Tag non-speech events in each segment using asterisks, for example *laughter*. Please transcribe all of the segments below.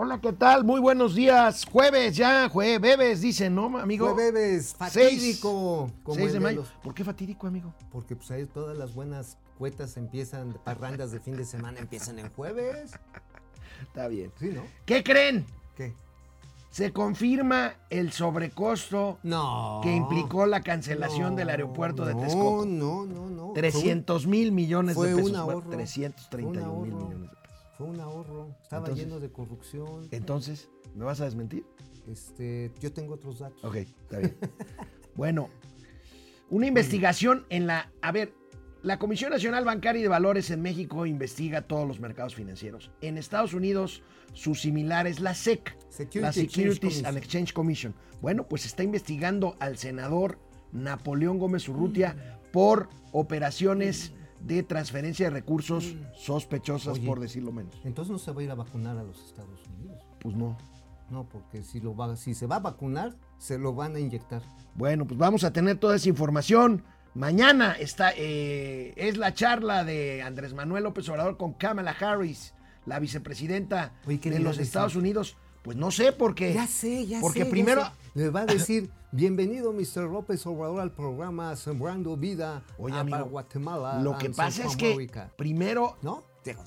Hola, ¿qué tal? Muy buenos días. Jueves ya, jueves, dicen, ¿no, amigo? Jueves, fatídico. Seis, seis de mayo. ¿Por qué fatídico, amigo? Porque pues ahí todas las buenas cuetas empiezan, parrandas de fin de semana empiezan en jueves. Está bien. Sí, ¿no? ¿Qué creen? ¿Qué? Se confirma el sobrecosto No. que implicó la cancelación del aeropuerto de Texcoco. No, no, no. 300 mil millones fue de un pesos. ahorro. Bueno, 331 mil un ahorro. millones. Fue un ahorro. Estaba Entonces- lleno de corrupción. Entonces, ¿me vas a desmentir? Este, yo tengo otros datos. Ok, está bien. *laughs* bueno, una investigación en la... A ver, la Comisión Nacional Bancaria y de Valores en México investiga todos los mercados financieros. En Estados Unidos, su similar es la SEC, Security la Securities and Exchange Commission. Bueno, pues está investigando al senador Napoleón Gómez Urrutia por operaciones de transferencia de recursos sospechosas, Oye. por decirlo menos. Entonces no se va a ir a vacunar a los Estados Unidos. Pues no. No, porque si, lo va, si se va a vacunar, se lo van a inyectar. Bueno, pues vamos a tener toda esa información. Mañana está, eh, es la charla de Andrés Manuel López Obrador con Kamala Harris, la vicepresidenta Oye, ¿qué de los? Estados Unidos. Pues no sé, porque... Ya sé, ya porque sé. ya primero... sé. Le va a decir, bienvenido Mr. López Obrador al programa Sembrando Vida Oye, a- amigo, para Guatemala. Lo que pasa es que Centroamérica". primero, ¿No?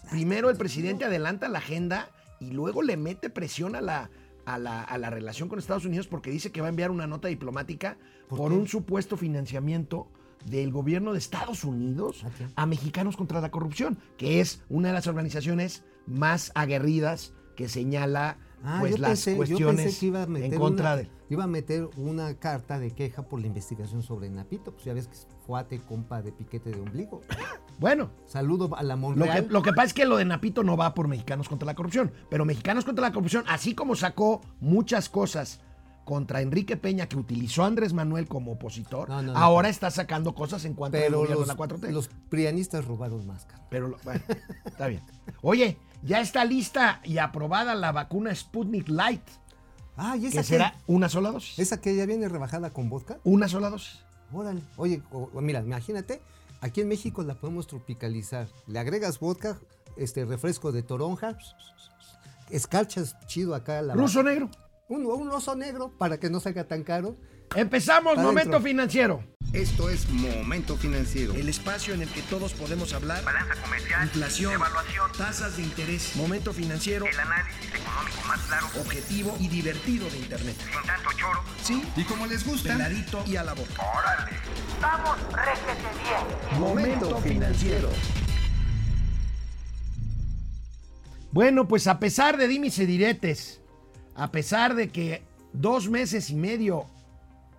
primero el presidente adelanta la agenda y luego le mete presión a la, a la, a la relación con Estados Unidos porque dice que va a enviar una nota diplomática ¿Por un supuesto financiamiento del gobierno de Estados Unidos a Mexicanos contra la Corrupción, que es una de las organizaciones más aguerridas que señala Ah, pues yo, las pensé, yo cuestiones pensé que iba a meter en contra una, de... iba a meter una carta de queja por la investigación sobre Napito. Pues ya ves que es fuate, compa de piquete de ombligo. *coughs* Bueno, Saludo a la Lo que, Monreal. lo que pasa es que lo de Napito no va por Mexicanos contra la Corrupción, pero Mexicanos contra la Corrupción, así como sacó muchas cosas contra Enrique Peña que utilizó a Andrés Manuel como opositor, No, no, no, ahora está sacando cosas en cuanto gobierno los, de la 4T. los prianistas robaron más. Pero bueno, está bien. Oye, ya está lista y aprobada la vacuna Sputnik Light, Ah, ¿y esa que será una sola dosis. ¿Esa que ya viene rebajada con vodka? Una sola dosis. Órale. Oye, o mira, imagínate, aquí en México la podemos tropicalizar. Le agregas vodka, este refresco de toronja, escarchas chido acá a la Ruso negro. un, un oso negro para que no salga tan caro. Empezamos, Para momento financiero. Esto es Momento Financiero. El espacio en el que todos podemos hablar. balanza comercial, Inflación, evaluación, tasas de interés, momento financiero, el análisis económico más claro, objetivo y divertido de Internet. sin tanto choro. Sí, Y como les gusta, peladito y a la boca. ¡Órale! ¡Vamos, réjete bien! Momento financiero. Bueno, pues a pesar de dimes y diretes, a pesar de que dos meses y medio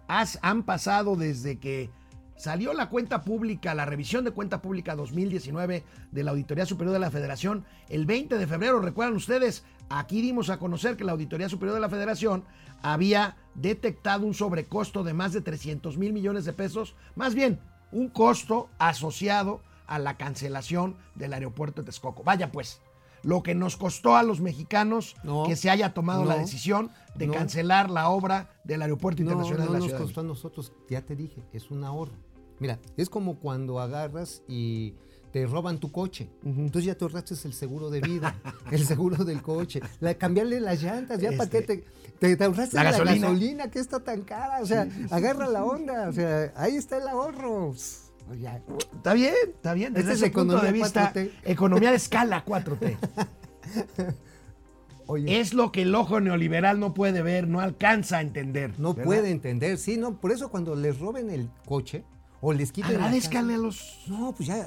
han pasado desde que salió la cuenta pública, la revisión de cuenta pública 2019 de la Auditoría Superior de la Federación, el 20 de febrero, recuerdan ustedes, aquí dimos a conocer que la Auditoría Superior de la Federación había detectado un sobrecosto de más de 300 mil millones de pesos, más bien un costo asociado a la cancelación del aeropuerto de Texcoco. Vaya pues, lo que nos costó a los mexicanos No, que se haya tomado la no, decisión de no. cancelar la obra del aeropuerto No, internacional no de la nos ciudad. de costó a nosotros, ya te dije, es un ahorro. Mira, es como cuando agarras y te roban tu coche. Entonces ya te ahorraste el seguro de vida, *laughs* el seguro del coche, la, cambiarle las llantas, ya para qué Este, te, te, te ahorraste la la, gasolina. gasolina. que está tan cara. O sea, agarra la onda, o sea, ahí está el ahorro. Ya. Está bien, está bien. Desde Esta es ese punto de economía vista, 4T. economía de escala 4T. *laughs* Oye, es lo que el ojo neoliberal no puede ver, no alcanza a entender. no ¿verdad? puede entender, sí, no, por eso cuando les roben el coche o les quiten Agradezcanle a los. No, pues ya.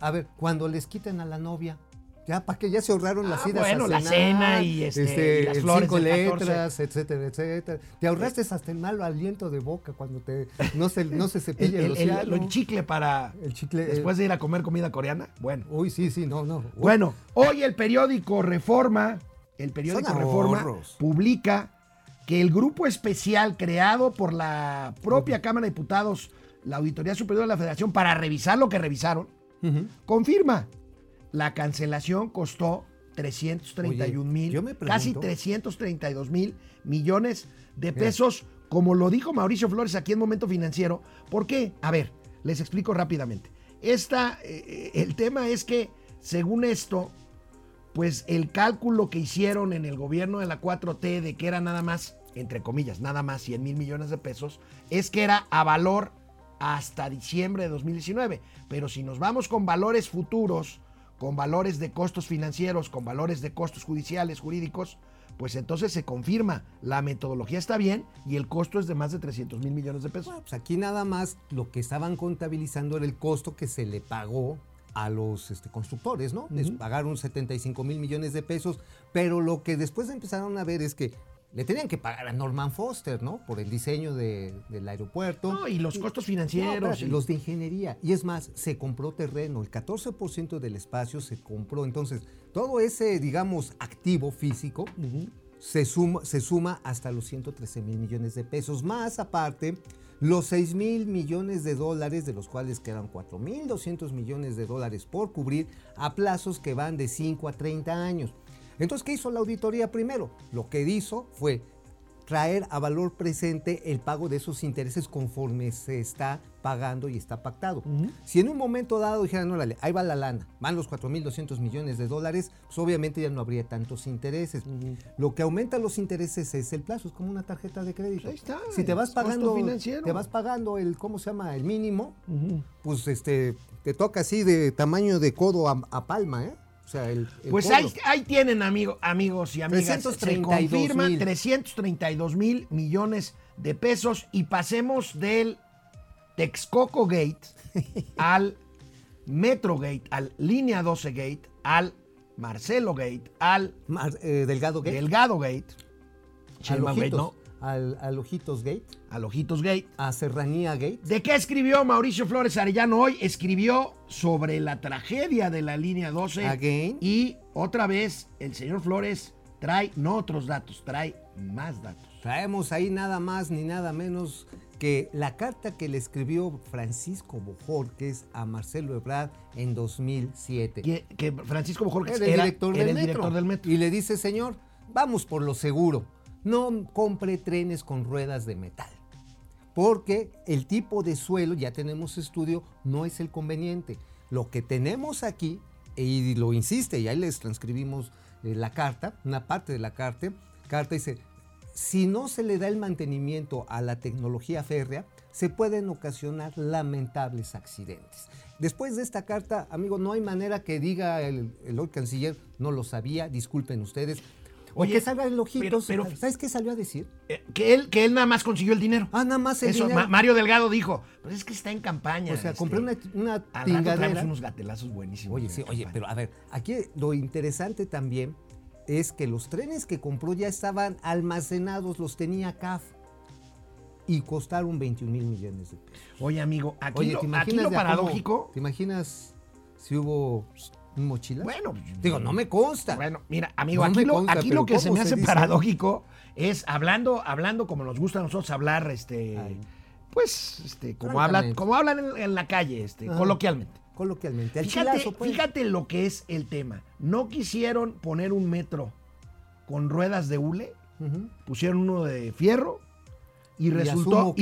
a ver, cuando les quiten a la novia, ya para que ya se ahorraron las Ah, idas bueno, a la cenar, cena y, este, y las flores cinco del 14. letras, etcétera, etcétera. Te ahorraste hasta el malo aliento de boca cuando te no se no se *laughs* cepilla el, el- el- el chicle para. El chicle, Después de ir a comer comida coreana. Bueno. Uy, sí, sí, no, no. Bueno, hoy el periódico Reforma, el periódico Son Reforma, ahorros. publica que el grupo especial creado por la propia Cámara de Diputados, la Auditoría Superior de la Federación, para revisar lo que revisaron, confirma la cancelación costó 331 Oye, mil, casi pregunto- 332 mil millones de pesos, como lo dijo Mauricio Flores aquí en Momento Financiero. ¿Por qué? A ver, les explico rápidamente. Esta, eh, el tema es que, según esto, pues el cálculo que hicieron en el gobierno de la 4T de que era nada más, entre comillas, nada más 100 mil millones de pesos, es que era a valor hasta diciembre de 2019. Pero si nos vamos con valores futuros, con valores de costos financieros, con valores de costos judiciales, jurídicos, pues entonces se confirma, la metodología está bien y el costo es de más de 300 mil millones de pesos. Bueno, pues aquí nada más lo que estaban contabilizando era el costo que se le pagó a los este, constructores, ¿no? Les pagaron 75 mil millones de pesos, pero lo que después empezaron a ver es que le tenían que pagar a Norman Foster, ¿no? Por el diseño de- del aeropuerto. No, y los costos No, financieros. espérate, y- los de ingeniería. Y es más, se compró terreno, el 14% del espacio se compró. Entonces, todo ese, digamos, activo físico se, suma, se suma hasta los 113 mil millones de pesos. Más aparte, los 6 mil millones de dólares, de los cuales quedan 4 mil 200 millones de dólares por cubrir a plazos que van de 5 a 30 años. Entonces, ¿qué hizo la auditoría primero? Lo que hizo fue traer a valor presente el pago de esos intereses conforme se está pagando y está pactado. Si en un momento dado dijeran, órale, ahí va la lana, van los 4.200 millones de dólares, pues obviamente ya no habría tantos intereses. Lo que aumenta los intereses es el plazo, es como una tarjeta de crédito. Ahí está, Si te vas pagando, te vas pagando el, ¿cómo se llama? El mínimo, pues este, te toca así de tamaño de codo a, a palma, ¿eh? O sea, el, el Pues ahí, ahí tienen, amigo, amigos y amigas. 332 se confirma mil. 332 mil millones de pesos y pasemos del Texcoco Gate *laughs* al Metro Gate, al Línea 12 Gate, al Marcelo Gate, al Mar- eh, Delgado Gate. Delgado Gate, al Sheinbaum Gate, no, al, al Ojitos Gate, al Ojitos Gate. a Serranía Gate. ¿De qué escribió Mauricio Flores Arellano hoy? Escribió sobre la tragedia de la línea 12. Again. Y otra vez el señor Flores trae no otros datos, trae más datos. Traemos ahí nada más ni nada menos que la carta que le escribió Francisco Bojorquez a Marcelo Ebrard en 2007. Que, que Francisco Bojorquez Era el era, director, era del, el director del metro. Y le dice, señor, vamos por lo seguro. No compre trenes con ruedas de metal. Porque el tipo de suelo, ya tenemos estudio, no es el conveniente. Lo que tenemos aquí, y lo insiste, y ahí les transcribimos eh, la carta, una parte de la carta, carta dice, si no se le da el mantenimiento a la tecnología férrea, se pueden ocasionar lamentables accidentes. Después de esta carta, amigo, no hay manera que diga el, el canciller, no lo sabía, disculpen ustedes. O Oye, que salga el ojitos. pero- pero- ¿Sabes qué salió a decir? Eh, que, él, que él nada más consiguió el dinero. Ah, nada más el Eso, dinero. Ma- Mario Delgado dijo, pues es que está en campaña. O sea, este, compré una, una tingadera. unos gatelazos buenísimos. Oye, sí, la oye, pero a ver, aquí lo interesante también es que los trenes que compró ya estaban almacenados, los tenía CAF y costaron 21 mil millones de pesos. Oye, amigo, aquí, Oye, lo, ¿te aquí imaginas lo paradójico. ¿Te imaginas si hubo un mochila? Bueno, Digo, no me consta. Bueno, mira, amigo, No aquí, lo, consta, aquí pero lo que se ¿cómo me hace dice? paradójico es hablando, hablando como nos gusta a nosotros hablar, este, Ay. pues, este, como hablan, como hablan en, en la calle, este, Ajá. coloquialmente. Coloquialmente. Al Fíjate, chilazo, pues. fíjate lo que es el tema. No quisieron poner un metro con ruedas de hule, pusieron uno de fierro y, Y resultó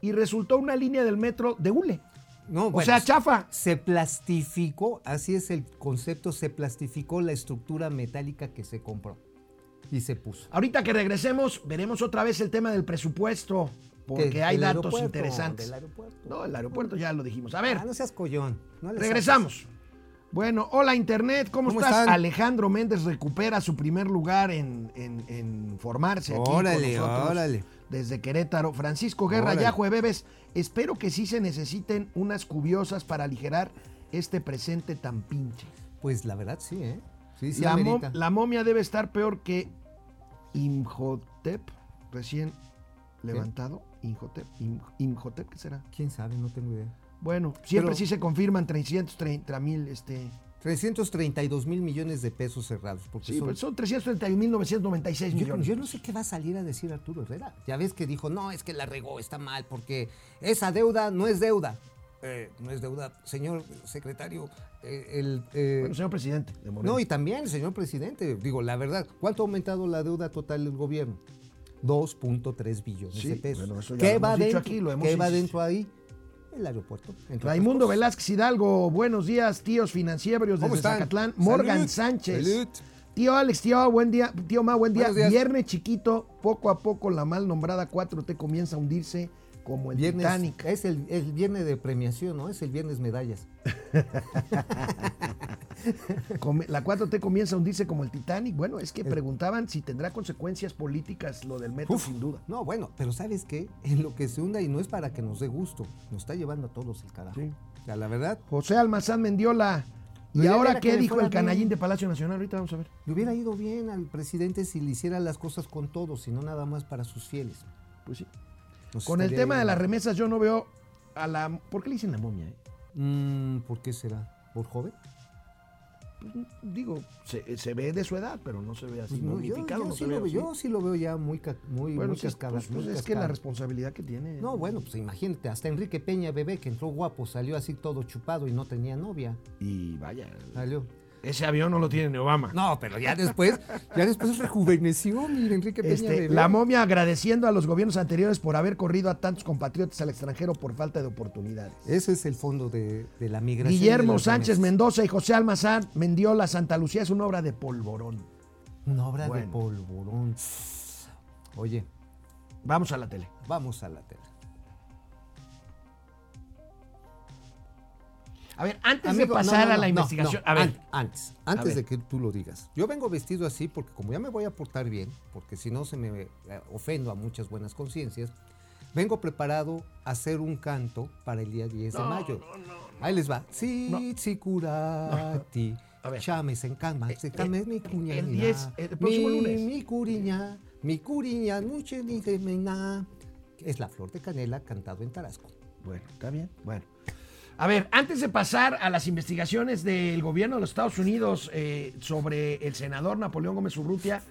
y resultó una línea del metro de hule. No, o bueno, sea, chafa. Se plastificó, así es el concepto, se plastificó la estructura metálica que se compró y se puso. Ahorita que regresemos, veremos otra vez el tema del presupuesto, porque Que- hay datos interesantes. del aeropuerto. No, el aeropuerto ya lo dijimos. A ver, Ah, no seas collón. no regresamos. Bueno, hola Internet, ¿cómo, ¿Cómo estás? están? Alejandro Méndez recupera su primer lugar en, en- en formarse aquí Órale, con nosotros órale. Desde Querétaro. Francisco Guerra, Órale. ya jueves, espero que sí se necesiten unas cubiosas para aligerar este presente tan pinche. Pues la verdad sí, ¿eh? Sí, sí, la, mo- la momia debe estar peor que Imhotep, recién levantado. Imhotep, Im- Imhotep, ¿qué será? ¿Quién sabe? No tengo idea. Bueno, siempre Pero- sí se confirman 330 mil, este... 332 mil millones de pesos cerrados. Porque Sí, son- pues son 331.996 yo, millones. yo no sé qué va a salir a decir Arturo Herrera. Ya ves que dijo, no, es que la regó, está mal, porque esa deuda no es deuda. Eh, no es deuda, señor secretario. eh, el, eh, Bueno, señor presidente de. No, y también, señor presidente, digo, la verdad, ¿cuánto ha aumentado la deuda total del gobierno? 2.3 billones Sí, de pesos. bueno, eso ya ¿Qué lo va hemos dicho dentro? aquí, lo hemos ¿Qué va dentro ahí? El aeropuerto. Raimundo. Velázquez Hidalgo, buenos días, tíos financieros ¿Cómo desde están? Zacatlán. Morgan Salud, Sánchez. salud. Tío Alex, tío, buen día, tío Ma, buen día. Viernes chiquito, poco a poco la mal nombrada 4T comienza a hundirse como el Viernes, Titanic. Es el, el viernes de premiación, ¿no? Es el viernes medallas. *laughs* La 4T comienza a hundirse como el Titanic. Bueno, es que preguntaban si tendrá consecuencias políticas lo del metro, Uf, sin duda. No, bueno, pero ¿sabes qué? En lo que se hunda y no es para que nos dé gusto, nos está llevando a todos el carajo. Sí. O sea, la verdad, José Almazán Mendiola. ¿Y ahora qué dijo el canallín bien. de Palacio Nacional? Ahorita vamos a ver. le hubiera ido bien al presidente si le hiciera las cosas con todos y no nada más para sus fieles. Pues sí. Nos Con el tema de las remesas, yo no veo a la. ¿Por qué le dicen la momia? eh? Mm, ¿Por qué será? ¿Por joven? Digo, se, se ve de su edad, pero no se ve así Pues no, yo, momificado. yo no sí se lo, yo sí lo veo ya muy, muy, Bueno, muy sí, cascada. pues, pues, muy es que la responsabilidad que tiene. No, bueno, pues imagínate, hasta Enrique Peña, bebé, que entró guapo, salió así todo chupado y no tenía novia. Y vaya, Salió. Ese avión no lo tiene ni Obama. No, pero ya después, ya después rejuveneció, mira, Enrique Peña, Este, bebé. la momia agradeciendo a los gobiernos anteriores por haber corrido a tantos compatriotas al extranjero por falta de oportunidades. Ese es el fondo de, de la migración. Guillermo Sánchez. Mendoza y José Almazán Mendiola Santa Lucía es una obra de polvorón. Una obra de polvorón. Oye, Vamos a la tele. vamos a la tele. A ver, antes Amigo, de no, pasar no, a no, la no, investigación. a ver, an- antes, antes ver. de que tú lo digas. Yo vengo vestido así porque como ya me voy a portar bien, porque si no se me eh, ofendo a muchas buenas conciencias, vengo preparado a hacer un canto para el día 10 de mayo. Ahí les va. Sí, sí, curati. *laughs* A ver. Chames en cama, se Eh, came eh, mi cuña. el mira. 10, el próximo mi, lunes. Mi curiña, mi curiña, mucho ni de. Es la flor de canela cantado en Tarasco. Bueno, está bien. Bueno. A ver, antes de pasar a las investigaciones del gobierno de los Estados Unidos eh, sobre el senador Napoleón Gómez Urrutia,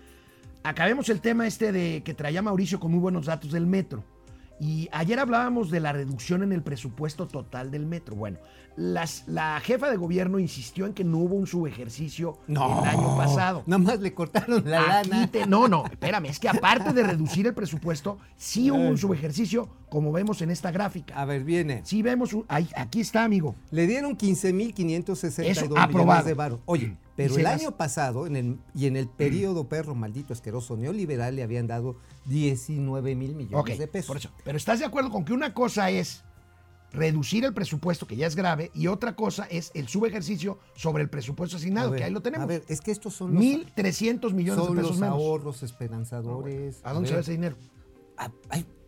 acabemos el tema este de que traía Mauricio con muy buenos datos del metro. Y ayer hablábamos de la reducción en el presupuesto total del metro. Bueno, las, la jefa de gobierno insistió en que no hubo un subejercicio el año pasado. Nada más le cortaron la Aquí lana. te- no, no, espérame, es que aparte de reducir el presupuesto, sí hubo un subejercicio, como vemos en esta gráfica. A ver, viene. Sí vemos, un- ahí, aquí está, amigo. Le dieron 15.562 Eso, millones de varos. Oye, pero el año pasado, en el, y en el periodo perro maldito asqueroso neoliberal, le habían dado 19 mil millones de pesos. por eso. Pero estás de acuerdo con que una cosa es reducir el presupuesto, que ya es grave, y otra cosa es el subejercicio sobre el presupuesto asignado, ver, que ahí lo tenemos. A ver, es que estos son los, 1.300 millones son de pesos los menos. ahorros esperanzadores. ¿A dónde se va ese dinero? a,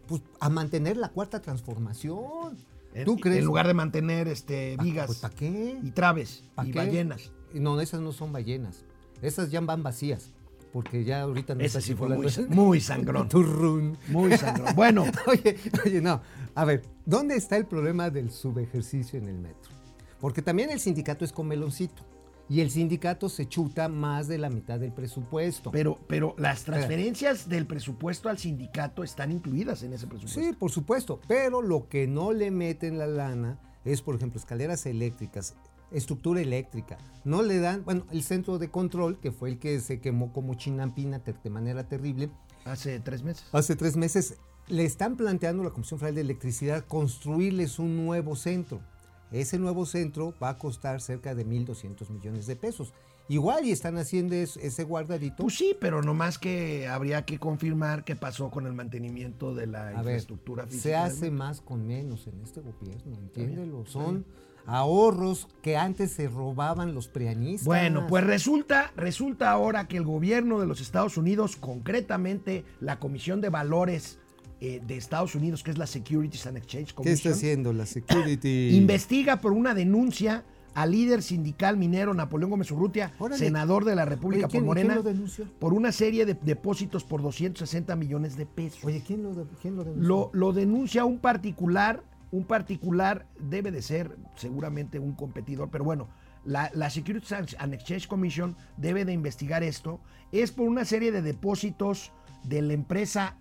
pues, a mantener la cuarta transformación. En- ¿Tú crees? En lugar de mantener este, Pa- vigas pues, ¿Para qué? y traves ¿Pa y qué? ballenas. No, esas no son ballenas. Esas ya van vacías. Porque ya ahorita no Ese sí fue muy sangrón. *laughs* Turrún. Muy sangrón. Bueno, *laughs* Oye, oye, no. A ver, ¿dónde está el problema del subejercicio en el metro? Porque también el sindicato es con meloncito. Y el sindicato se chuta más de la mitad del presupuesto. pero, pero las transferencias del presupuesto al sindicato están incluidas en ese presupuesto. Sí, por supuesto. Pero lo que no le meten la lana es, por ejemplo, escaleras eléctricas, estructura eléctrica. No le dan, bueno, el centro de control, que fue el que se quemó como chinampina de manera terrible, Hace tres meses. hace tres meses, le están planteando a la Comisión Federal de Electricidad construirles un nuevo centro. Ese nuevo centro va a costar cerca de 1.200 millones de pesos. Igual y están haciendo es- ese guardadito. Pues sí, pero nomás que habría que confirmar qué pasó con el mantenimiento de la A ver, infraestructura física. se hace más con menos en este gobierno, entiéndelo. Son ahorros que antes se robaban los prianistas. Bueno, pues resulta, resulta ahora que el gobierno de los Estados Unidos, concretamente la Comisión de Valores eh, de Estados Unidos, que es la Securities and Exchange ¿Qué está Commission, haciendo la security? *coughs* investiga por una denuncia al líder sindical minero Napoleón Gómez Urrutia, Órale. senador de la República Oye, ¿quién- por Morena, quién lo denunció? por una serie de depósitos por 260 millones de pesos. Oye, ¿quién lo, quién lo denunció? Lo, lo denuncia un particular, un particular debe de ser seguramente un competidor, pero bueno, la, la Securities and Exchange Commission debe de investigar esto. Es por una serie de depósitos de la empresa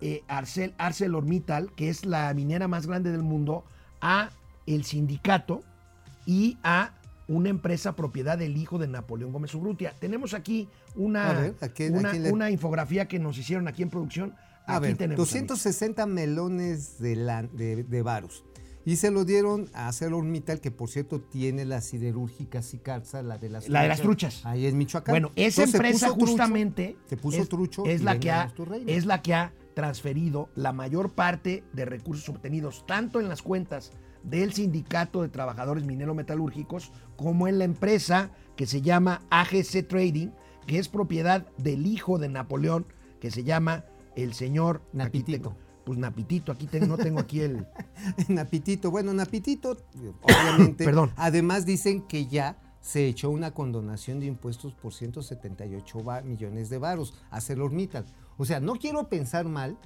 eh, Arcel, ArcelorMittal, que es la minera más grande del mundo, a el sindicato y a una empresa propiedad del hijo de Napoleón Gómez Urrutia. Tenemos aquí una, A ver, ¿a quién- a una, quién le- una infografía que nos hicieron aquí en producción. A Aquí ver, tenemos. 260 melones de, la- de, de varos. Y se lo dieron a ArcelorMittal, que por cierto tiene la siderúrgica Sicarza, la de las La de las truchas. Ahí en Michoacán. Bueno, esa Entonces, se empresa puso trucho, justamente se puso es, trucho es la que ha es la que ha transferido la mayor parte de recursos obtenidos tanto en las cuentas del sindicato de trabajadores minero metalúrgicos como en la empresa que se llama AGC Trading, que es propiedad del hijo de Napoleón, que se llama el señor aquí Napitito. pues Napitito, aquí no tengo aquí el *laughs* Napitito, bueno, Napitito, obviamente. *coughs* Perdón. Además dicen que ya se echó una condonación de impuestos por 178 va- millones de varos a ArcelorMittal. O sea, no quiero pensar mal,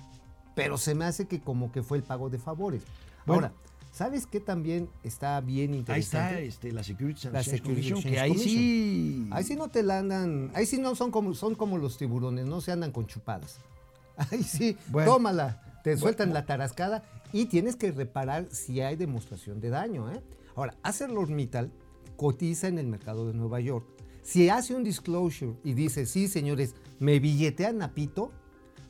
pero se me hace que como que fue el pago de favores. Bueno. Ahora, ¿sabes qué también está bien Ahí está interesante? este, la Security La Exchange Securities Commission, que ahí Commission. sí Ahí sí no te la andan, ahí sí no son como, son como los tiburones, no se andan con chupadas. *laughs* Ahí sí, Bueno. tómala, te sueltan la tarascada y tienes que reparar si hay demostración de daño. ¿eh? Ahora, ArcelorMittal cotiza en el mercado de Nueva York. Si hace un disclosure y dice, sí, señores, me billetean Napito,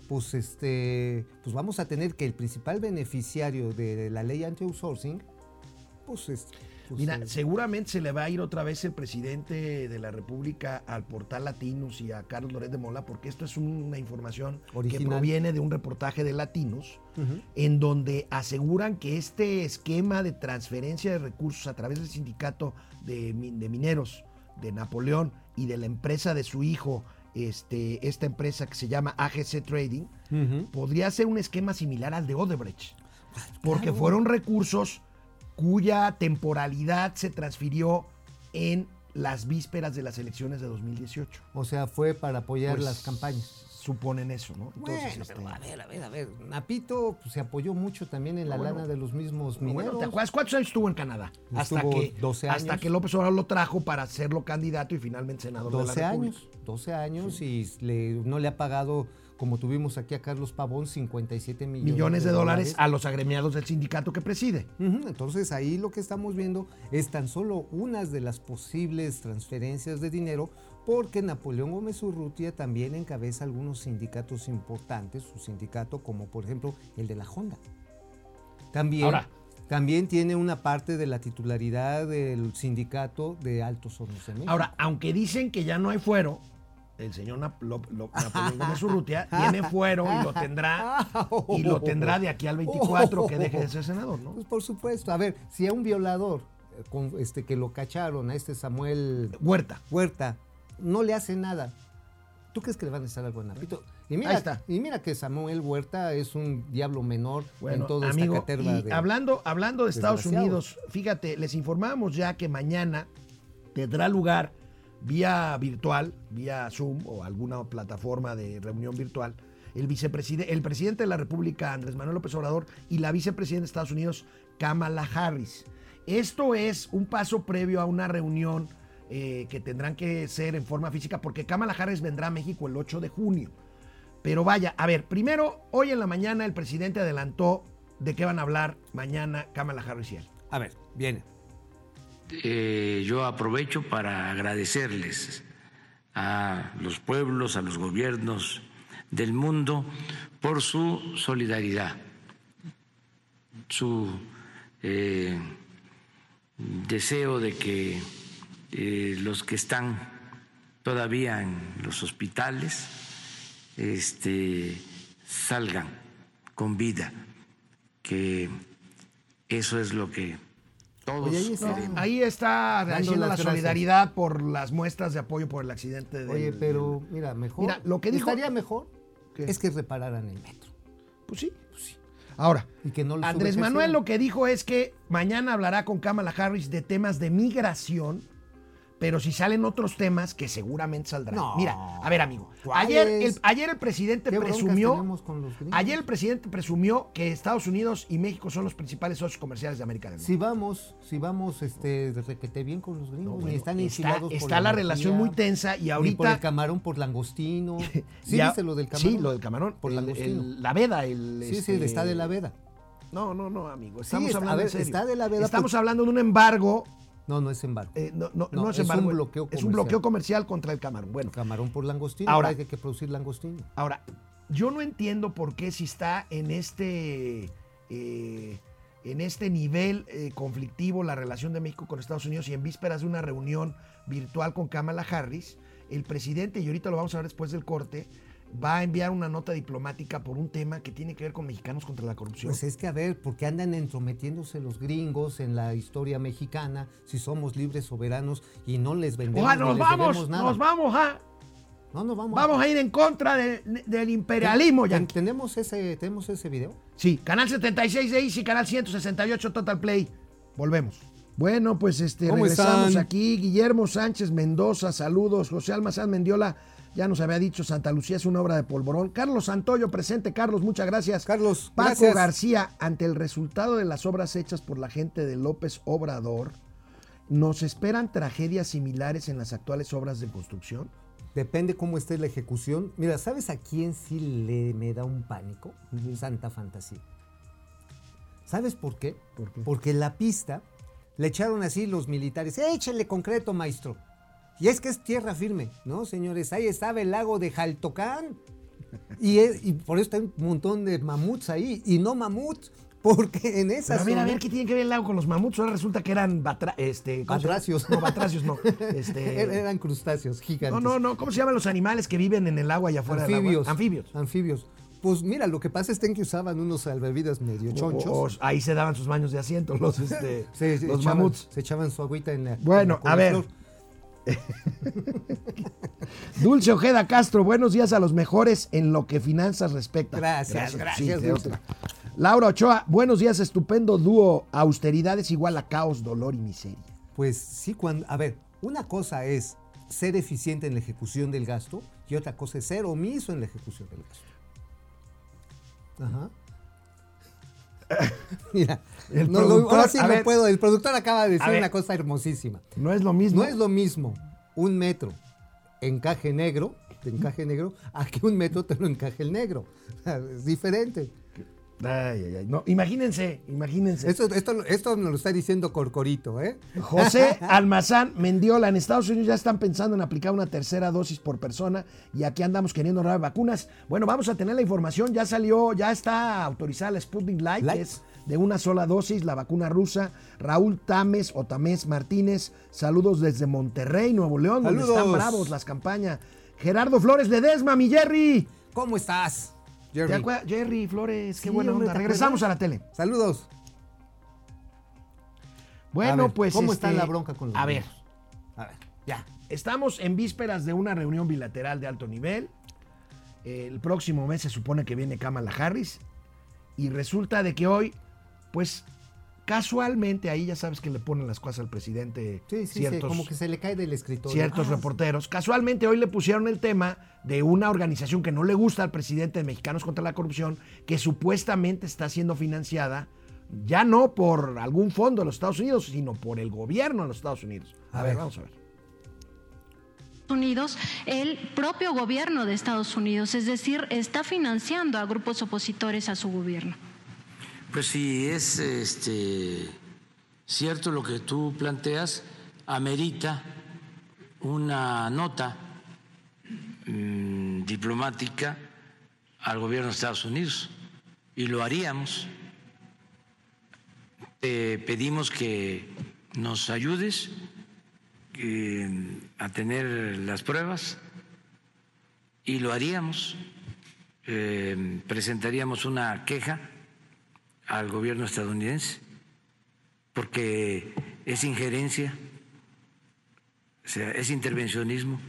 pues este, pues vamos a tener que el principal beneficiario de la ley anti-outsourcing, pues, es, Mira, eh, seguramente se le va a ir otra vez el presidente de la República al portal Latinos y a Carlos Loret de Mola, porque esto es una información que proviene de un reportaje de Latinos, en donde aseguran que este esquema de transferencia de recursos a través del sindicato de, min- de mineros de Napoleón y de la empresa de su hijo, este, esta empresa que se llama AGC Trading, podría ser un esquema similar al de Odebrecht, porque claro. fueron recursos cuya temporalidad se transfirió en las vísperas de las elecciones de 2018. O sea, fue para apoyar Pues, las campañas. Suponen eso, ¿no? Entonces, bueno, este, pero a ver, a ver, a ver. Napito pues, se apoyó mucho también en la Bueno, lana de los mismos bueno, mineros. ¿te acuerdas cuántos años estuvo en Canadá? Hasta Estuvo que, 12 hasta años. que López Obrador lo trajo para hacerlo candidato y finalmente senador de 12 la República. años, 12 años y le- no le ha pagado, como tuvimos aquí a Carlos Pavón, 57 millones, Millones de dólares a los agremiados del sindicato que preside. Entonces ahí lo que estamos viendo es tan solo unas de las posibles transferencias de dinero porque Napoleón Gómez Urrutia también encabeza algunos sindicatos importantes, su sindicato como por ejemplo el de la Honda. También, Ahora. también tiene una parte de la titularidad del sindicato de Altos Hornos de México. Ahora, aunque dicen que ya no hay fuero, el señor Nap- Napoleón Gómez Urrutia *laughs* tiene fuero y lo tendrá y lo tendrá de aquí al 24 que deje de ser senador, ¿no? Pues por supuesto, a ver, si a un violador eh, con, este, que lo cacharon, a este Samuel Huerta. Huerta, no le hace nada. ¿Tú crees que le van a hacer algo a Napito? Y mira, Ahí está. y mira que Samuel Huerta es un diablo menor Bueno, en toda amigo, esta caterva de. hablando, hablando de Estados. Unidos, fíjate, les informamos ya que mañana tendrá lugar vía virtual, vía Zoom o alguna plataforma de reunión virtual, el, vicepresidente, el presidente de la República, Andrés Manuel López Obrador, y la vicepresidenta de Estados Unidos, Kamala Harris. Esto es un paso previo a una reunión eh, que tendrán que ser en forma física, porque Kamala Harris vendrá a México el 8 de junio. Pero vaya, a ver, primero, hoy en la mañana el presidente adelantó de qué van a hablar mañana Kamala Harris y él. A ver, viene. Eh, yo aprovecho para agradecerles a los pueblos, a los gobiernos del mundo por su solidaridad, su eh, deseo de que eh, los que están todavía en los hospitales este, salgan con vida, que eso es lo que todos Oye, ahí está. Ahí está haciendo la solidaridad por las muestras de apoyo por el accidente del- Oye, pero mira, mejor. Mira, lo que dijo- Estaría mejor ¿Qué? es que repararan el metro. Pues sí, pues sí. Ahora, Y que no lo Andrés. Manuel lo que dijo es que mañana hablará con Kamala Harris de temas de migración, pero si salen otros temas que seguramente saldrán. No. Mira, a ver, amigo. Ayer el, ayer el presidente ¿Qué broncas presumió. Ayer el presidente presumió que Estados Unidos y México son los principales socios comerciales de América del Norte. Si vamos, si vamos, este, requete bien con los gringos, No, bueno, están está, enchilados por está la relación muy tensa y ni por ahorita. el camarón por langostino. *laughs* ¿Sí ya- lo del camarón? Sí, lo del camarón. Por el- langostino. el- la veda, el. Sí, sí, este, está de la veda. No, no, no, amigo. Estamos está- hablando ver, en serio. está de la veda Estamos hablando de un embargo. No, no es embargo. eh, no, no, No, no es, es embargo. un bloqueo Es un comercial. bloqueo comercial contra el camarón. Bueno, camarón por langostino. Ahora- Ahora hay que producir langostino. Ahora, yo no entiendo por qué si está en este, eh, en este nivel eh, conflictivo la relación de México con Estados Unidos y en vísperas de una reunión virtual con Kamala Harris, el presidente, y ahorita lo vamos a ver después del corte, va a enviar una nota diplomática por un tema que tiene que ver con mexicanos contra la corrupción. Pues es que a ver, porque andan entrometiéndose los gringos en la historia mexicana, si somos libres, soberanos y no les vendemos, Ojalá, ni nos les vamos, nada. nos vamos a, No, no vamos. vamos a ir en contra de- del imperialismo ya. Ten- ¿Tenemos ese, ¿Tenemos ese video? Sí, canal 76 de Easy, canal 168 Total Play. Volvemos. Bueno, pues este ¿Cómo regresamos están? aquí. Guillermo Sánchez Mendoza, saludos. José Almazán Mendiola, ya nos había dicho, Santa Lucía es una obra de polvorón. Carlos Santoyo, presente. Carlos, muchas gracias. Carlos, Paco gracias. García, ante el resultado de las obras hechas por la gente de López Obrador, ¿nos esperan tragedias similares en las actuales obras de construcción? Depende cómo esté la ejecución. Mira, ¿sabes a quién sí le me da un pánico? Santa Fantasía. ¿Sabes por qué? ¿Por qué? Porque la pista le echaron así los militares. Échale concreto, maestro. Y es que es tierra firme, ¿no, señores? Ahí estaba el lago de Jaltocán. Y, es- y por eso hay un montón de mamuts ahí. Y no mamuts, porque en esa Pero a ver, a ver, ¿qué tiene que ver el lago con los mamuts? Ahora resulta que eran batra- este. Batracios. No, batracios no. Este, *laughs* Er- Eran crustáceos gigantes. no, no, no. ¿Cómo se llaman los animales que viven en el agua y afuera del Anfibios. agua? Anfibios. Anfibios. Pues mira, lo que pasa es que usaban unos salvavidas medio chonchos. O- o- ahí se daban sus baños de asiento los, este, *laughs* Se- se los echaban- mamuts. Se echaban su agüita en la. Bueno, en la a ver. *laughs* Dulce Ojeda Castro, buenos días a los mejores en lo que finanzas respecta. Gracias, gracias, Dulce. otra. Laura Ochoa, buenos días, estupendo dúo. Austeridad es igual a caos, dolor y miseria. Pues sí, cuando. A ver, una cosa es ser eficiente en la ejecución del gasto y otra cosa es ser omiso en la ejecución del gasto. Ajá. *laughs* Mira, El no, productor, ahora sí a no ver. puedo. El productor acaba de decir ver. una cosa hermosísima. No es lo mismo. No es lo mismo un metro encaje negro, de encaje negro, a que un metro te lo encaje el negro. Es diferente. Ay, ay, ay. No, imagínense, imagínense. Esto, esto, esto nos lo está diciendo Corcorito, ¿eh? José *laughs* Almazán Mendiola, en Estados Unidos ya están pensando en aplicar una tercera dosis por persona y aquí andamos queriendo ahorrar vacunas. Bueno, vamos a tener la información, ya salió, ya está autorizada la Sputnik Light, Light. que es de una sola dosis, la vacuna rusa. Raúl Tames o Tamés Martínez, saludos desde Monterrey, Nuevo León, donde Saludos. están bravos las campañas. Gerardo Flores Ledesma, mi Jerry. ¿Cómo estás, ¿Te Jerry? Flores, qué Sí, buena hombre, onda. ¿te Regresamos a la tele. Saludos. Bueno, ver, pues. ¿Cómo está este, la bronca con los A ver. gringos? A ver, ya. Estamos en vísperas de una reunión bilateral de alto nivel. El próximo mes se supone que viene Kamala Harris. Y resulta de que hoy, pues casualmente, ahí ya sabes que le ponen las cosas al presidente Sí, sí, sí, ciertos, como que se le cae del escritorio. ciertos Ah, reporteros. Casualmente hoy le pusieron el tema de una organización que no le gusta al presidente de Mexicanos contra la Corrupción, que supuestamente está siendo financiada ya no por algún fondo de los Estados Unidos, sino por el gobierno de los Estados Unidos. A, A ver, ver. vamos a ver. Unidos, el propio gobierno de Estados Unidos, es decir, está financiando a grupos opositores a su gobierno. Pues si es este, cierto lo que tú planteas, amerita una nota mm, diplomática al gobierno de Estados Unidos y lo haríamos. Te pedimos que nos ayudes eh, a tener las pruebas y lo haríamos. Eh, presentaríamos una queja al gobierno estadounidense porque es injerencia, o sea, es intervencionismo.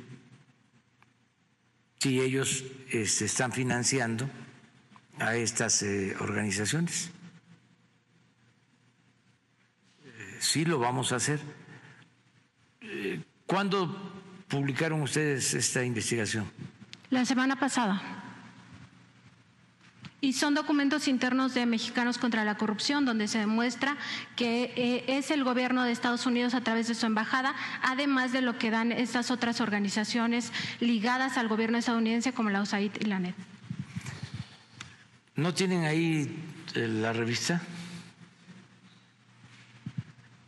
Si ellos se están financiando a estas eh, organizaciones, Eh, sí lo vamos a hacer. Eh, ¿Cuándo publicaron ustedes esta investigación? La semana pasada. Y son documentos internos de Mexicanos contra la Corrupción, donde se demuestra que eh, es el gobierno de Estados Unidos a través de su embajada, además de lo que dan estas otras organizaciones ligadas al gobierno estadounidense, como la USAID y la NET. ¿No tienen ahí eh, la revista?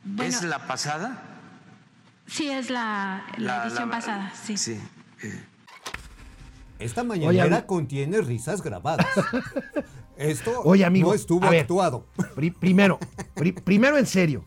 Bueno, ¿Es la pasada? sí, es la, la edición pasada, sí. Sí. eh, Esta mañanera Oye, contiene risas grabadas. *laughs* Esto Oye, amigo, no estuvo ver. actuado. Pri- primero, pri- primero en serio.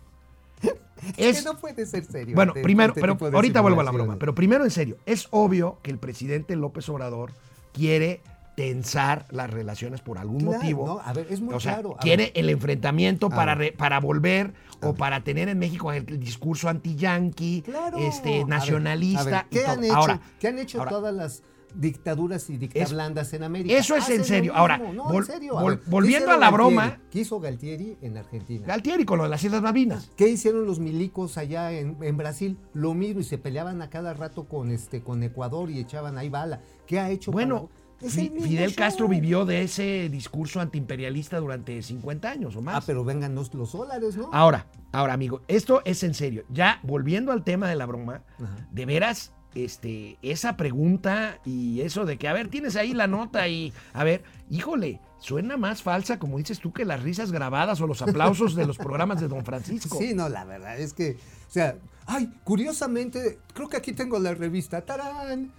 Es *laughs* Es, que no puede ser serio. bueno, primero, este pero ahorita vuelvo a la broma, pero primero en serio, es obvio que el presidente López Obrador quiere tensar las relaciones por algún Claro, motivo. no, a ver, es muy o sea, claro, quiere ver. el enfrentamiento para, re- para volver o para tener en México el, el discurso anti-yanqui, Claro. este, nacionalista. a ver, ¿qué, han hecho, ahora, ¿Qué han hecho ahora, todas las dictaduras y dictablandas en América? eso es Hacen en serio. mismo. Ahora, no, vol- en serio. A vol- ver, ¿qué volviendo a la Galtieri? broma- ¿Qué hizo Galtieri en Argentina? Galtieri con lo de las Islas Malvinas. ¿Qué hicieron los milicos allá en, en Brasil? Lo mismo y se peleaban a cada rato con este con Ecuador y echaban ahí bala. ¿Qué ha hecho? Bueno, para- Fidel. Castro vivió de ese discurso antiimperialista durante 50 años o más. Ah, pero vengan los, los dólares, ¿no? Ahora, ahora, amigo, esto es en serio. Ya volviendo al tema de la broma, Ajá. de veras, este, esa pregunta y eso de que, a ver, tienes ahí la nota y, a ver, híjole, suena más falsa, como dices tú, que las risas grabadas o los aplausos de los programas de Don Francisco. Sí, no, la verdad es que, o sea, ay, curiosamente, creo que aquí tengo la revista, ¡tarán!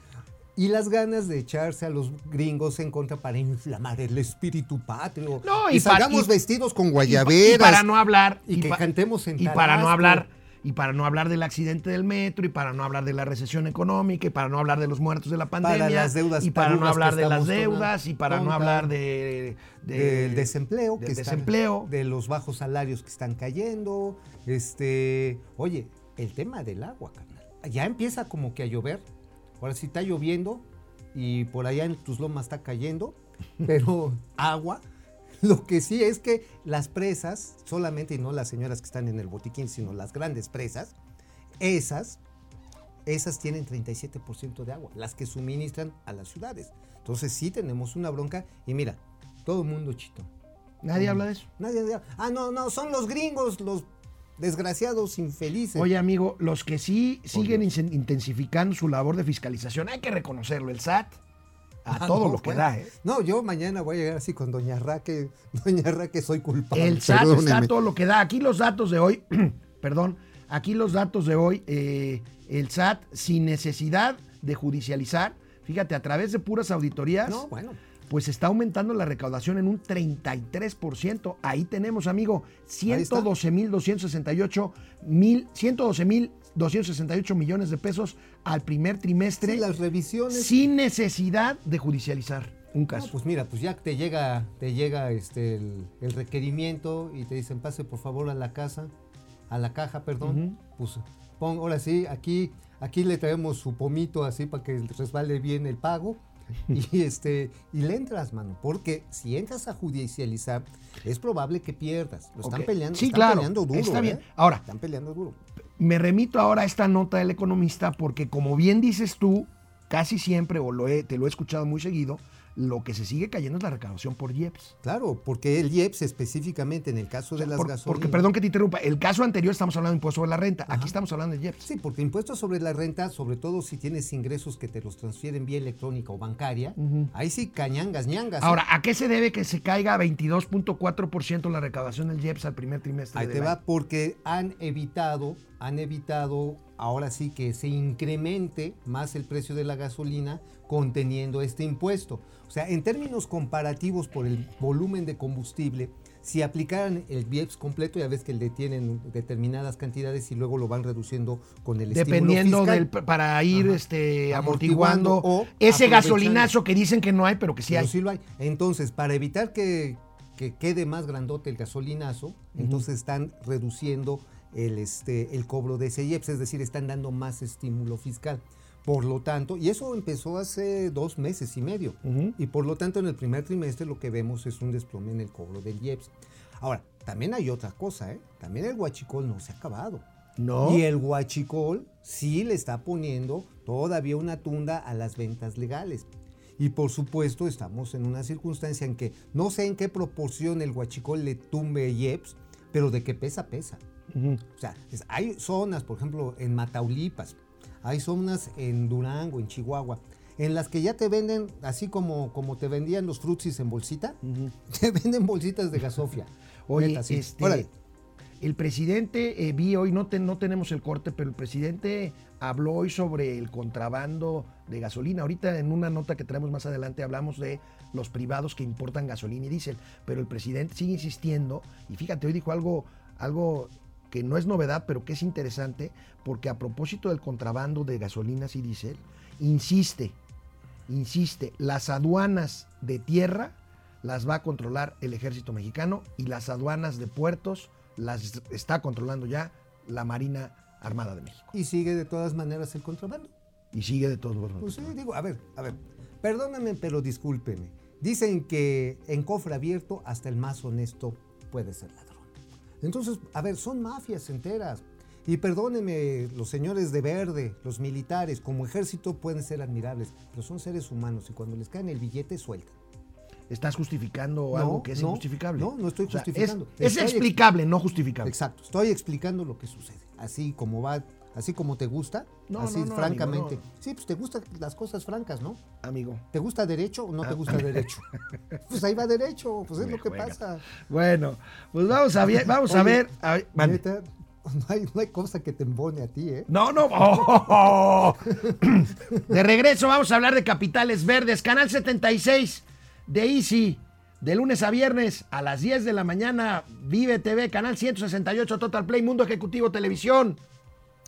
Y las ganas de echarse a los gringos en contra para inflamar el espíritu patrio. No, y, y salgamos y- vestidos con guayaberas. Y para no hablar. y que cantemos en Y para no hablar. Y para no hablar del accidente del metro, y para no hablar de la recesión económica, y para no hablar de los muertos de la pandemia, las deudas y para no hablar de las deudas, y para no hablar de, de- del desempleo, del que desempleo. de los bajos salarios que están cayendo. Este, oye, el tema del agua, carnal. Ya empieza como que a llover. Ahora sí está lloviendo y por allá en tus lomas está cayendo, *laughs* pero agua. *laughs* Lo que sí es que las presas, solamente y no las señoras que están en el botiquín, sino las grandes presas, esas, esas tienen 37% de agua, las que suministran a las ciudades. Entonces sí tenemos una bronca y mira, todo el mundo chito. Nadie habla de eso. Nadie, ah, no, no, son los gringos, los desgraciados infelices. Oye, amigo, los que sí siguen intensificando su labor de fiscalización, hay que reconocerlo, el SAT, a Ah, todo no, lo que bueno. da, ¿eh? No, yo mañana voy a llegar así con Doña Raque, *laughs* Doña Raque, soy culpable. El SAT está todo lo que da. Aquí los datos de hoy, *clears throat* perdón, aquí los datos de hoy, eh, el SAT sin necesidad de judicializar, fíjate, a través de puras auditorías, No, bueno. Pues está aumentando la recaudación en un 33%. Ahí tenemos, amigo, Ahí está. 112.268 mil, 112.268 millones de pesos al primer trimestre Sí, las revisiones. sin necesidad de judicializar un No, caso. pues mira, pues ya te llega, te llega este el, el requerimiento y te dicen pase por favor a la casa, a la caja, perdón. Pues pon, ahora sí, aquí, aquí le traemos su pomito así para que resbale bien el pago. *laughs* Y este, y le entras, mano, porque si entras a judicializar, es probable que pierdas. Lo están Ok. peleando, Sí, están claro, peleando duro. está bien. ¿eh? Ahora, Están peleando duro. me remito ahora a esta nota del economista porque como bien dices tú, casi siempre, o lo he- te lo he escuchado muy seguido, lo que se sigue cayendo es la recaudación por IEPS. Claro, porque el IEPS específicamente en el caso de las Por- gasolinas. porque, perdón que te interrumpa, el caso anterior estamos hablando de impuesto sobre la renta, aquí estamos hablando de IEPS. Sí, porque impuestos sobre la renta, sobre todo si tienes ingresos que te los transfieren vía electrónica o bancaria, ahí sí cañangas, ñangas. ¿eh? Ahora, ¿a qué se debe que se caiga 22.4% la recaudación del IEPS al primer trimestre? ahí del te va porque han evitado, han evitado ahora sí que se incremente más el precio de la gasolina conteniendo este impuesto. O sea, en términos comparativos por el volumen de combustible, si aplicaran el VIEPS completo, ya ves que le tienen determinadas cantidades y luego lo van reduciendo con el estímulo Dependiendo fiscal. del para ir Ajá. este Amortiguando amortiguando, o ese gasolinazo que dicen que no hay, pero que sí Pero hay. sí lo hay. Entonces, para evitar que, que quede más grandote el gasolinazo, entonces están reduciendo el, este, el cobro de ese IEPS, es decir, están dando más estímulo fiscal. Por lo tanto, y eso empezó hace dos meses y medio, Ujú. y por lo tanto en el primer trimestre lo que vemos es un desplome en el cobro del IEPS. Ahora, también hay otra cosa, ¿eh? También el huachicol no se ha acabado. No. Y el huachicol sí le está poniendo todavía una tunda a las ventas legales. Y por supuesto estamos en una circunstancia en que no sé en qué proporción el huachicol le tumbe IEPS, pero de que pesa, pesa. O sea, es- hay zonas, por ejemplo, en Mataulipas, hay zonas en Durango, en Chihuahua, en las que ya te venden, así como, como te vendían los frutsis en bolsita, *laughs* te venden bolsitas de gasofia. *laughs* Oye, Neta, sí. este. El presidente, eh, vi hoy, no, te- no tenemos el corte, pero el presidente habló hoy sobre el contrabando de gasolina. Ahorita en una nota que traemos más adelante hablamos de los privados que importan gasolina y diésel, pero el presidente sigue insistiendo y fíjate, hoy dijo algo, algo que no es novedad, pero que es interesante, porque a propósito del contrabando de gasolinas y diésel, insiste, insiste, las aduanas de tierra las va a controlar el ejército mexicano y las aduanas de puertos las está controlando ya la Marina Armada de México. Y sigue de todas maneras el contrabando. Y sigue de todos modos. Pues sí, digo, a ver, a ver, perdóname, pero discúlpeme. Dicen que en cofre abierto hasta el más honesto puede ser ladrón. Entonces, a ver, son mafias enteras. Y perdónenme, los señores de verde, los militares, como ejército pueden ser admirables, pero son seres humanos y cuando les caen el billete sueltan. Estás justificando No, algo que es no, injustificable. no, no estoy O sea, es- justificando. es Estoy ex- explicable, no justificable. Exacto, estoy explicando lo que sucede. Así como va, así como te gusta, No, así no, no, francamente. amigo, Sí, pues te gustan las cosas francas, ¿no? Amigo. ¿Te gusta derecho o no Ah. te gusta derecho? *laughs* Pues ahí va derecho, pues es Me lo que juega. pasa. Bueno, pues vamos a, ver- vamos a ver. a ver, mande. Neta, no hay, no hay cosa que te embone a ti, ¿eh? No, no. oh. *laughs* De regreso vamos a hablar de capitales verdes. Canal 76 de Easy. De lunes a viernes a las 10 de la mañana. Vive TV, canal 168 Total Play, Mundo Ejecutivo Televisión.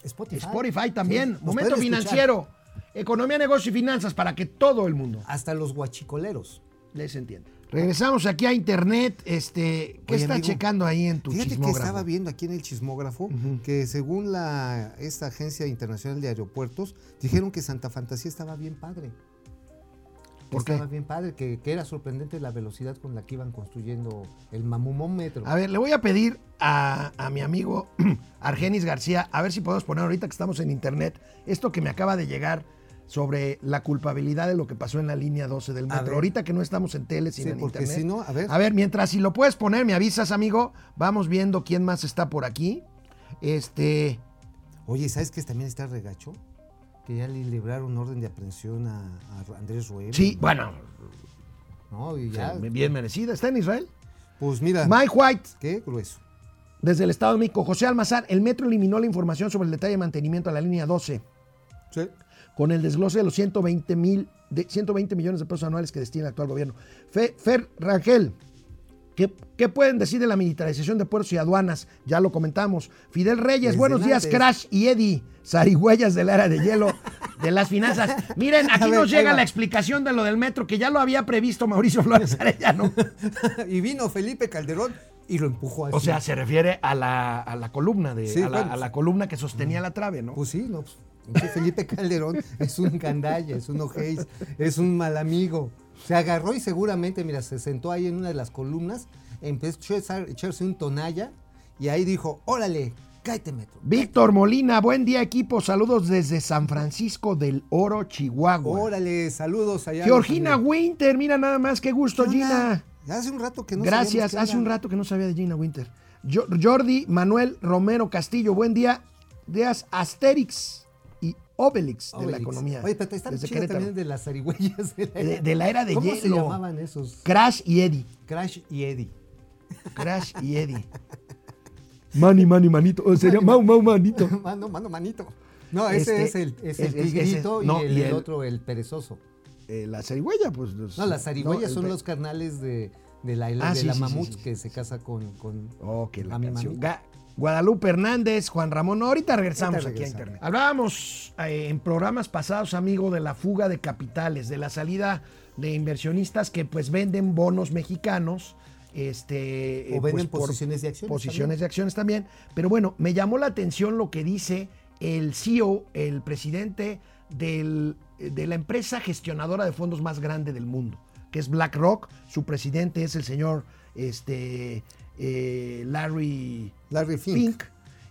Spotify. Spotify también. Sí, Momento financiero. Economía, negocio y finanzas para que todo el mundo Hasta los guachicoleros. les entienda. Regresamos aquí a internet. Este, ¿Qué Oye, está amigo, checando ahí en tu Fíjate chismógrafo? que estaba viendo aquí en el chismógrafo que según la, esta agencia internacional de aeropuertos, dijeron que Santa Fantasía estaba bien padre. Que ¿Por qué? Estaba bien padre, que, que era sorprendente la velocidad con la que iban construyendo el mamumómetro. A ver, le voy a pedir a, a mi amigo *clears throat* Argenis García, a ver si podemos poner ahorita que estamos en internet, esto que me acaba de llegar sobre la culpabilidad de lo que pasó en la línea 12 del metro. Ahorita que no estamos en tele, sino Sí, en porque internet. si no, a ver. A ver, mientras si lo puedes poner, me avisas, amigo. Vamos viendo quién más está por aquí. Este, Oye, ¿sabes qué también está regacho? Que ya le libraron orden de aprehensión a, a Andrés Rueda. sí, bueno, No, y ya. bien merecida. ¿Está en Israel? Pues mira, Mike White, qué grueso. desde el Estado de México. José Almazar, el metro eliminó la información sobre el detalle de mantenimiento a la línea 12. Sí. con el desglose de los 120, mil, de 120 millones de pesos anuales que destina el actual gobierno. Fe- Fer Rangel, ¿qué, qué pueden decir de la militarización de puertos y aduanas? Ya lo comentamos. Fidel Reyes, Desde buenos días, antes. Crash y Eddie, zarigüeyas de la era de hielo de las finanzas. Miren, *laughs* aquí ver, nos llega la explicación de lo del metro, que ya lo había previsto Mauricio Flores Arellano. *laughs* y vino Felipe Calderón y lo empujó así. O sea, se refiere a la, a la columna de, Sí, a, la, bueno, a la columna que sostenía la trave, ¿no? Pues sí, no, pues, Felipe Calderón es un gandalla, es un ojéis, es un mal amigo. Se agarró y seguramente, mira, se sentó ahí en una de las columnas, empezó a echar- echarse un tonalla y ahí dijo, órale, cállate metro. Víctor Molina, buen día equipo, saludos desde San Francisco del Oro, Chihuahua. Órale, saludos allá. Georgina Winter, mira nada más, qué gusto ¿Qué Gina. Hace un rato que no Gracias, hace un rato que no sabía de Gina Winter. Jo- Jordi Manuel Romero Castillo, buen día. Días Asterix y Obelix, de la Obelix. economía. Oye, pero está desde chido Querétaro. también de las zarigüeyas. De la, De- de la era de ¿Cómo se hielo. llamaban esos? Crash y Eddie. Crash y Eddie. Crash y Eddie. *laughs* Mani, mani, manito. O sería Mau, Mau, manito. *laughs* Mano, mano, manito. No, ese Este, es el, es el es- ese- tigrito no, y, el, y el el- otro, el perezoso. Eh, la zarigüeya, pues. los- No, las zarigüeyas no, son los carnales de, de la, Ah, de sí, la sí, mamut sí, sí. que se casa con, con Oh, que la a mi canción. Ga- Guadalupe Hernández, Juan Ramón. No, ahorita regresamos Ahorita aquí a. Internet. Hablábamos eh, en programas pasados, amigo, de la fuga de capitales, de la salida de inversionistas que pues venden bonos mexicanos. Este, O eh, venden pues, por posiciones de acciones Posiciones también. de acciones también. Pero bueno, me llamó la atención lo que dice el CEO, el presidente del- de la empresa gestionadora de fondos más grande del mundo, que es BlackRock. Su presidente es el señor este, eh, Larry, Larry Fink. Fink.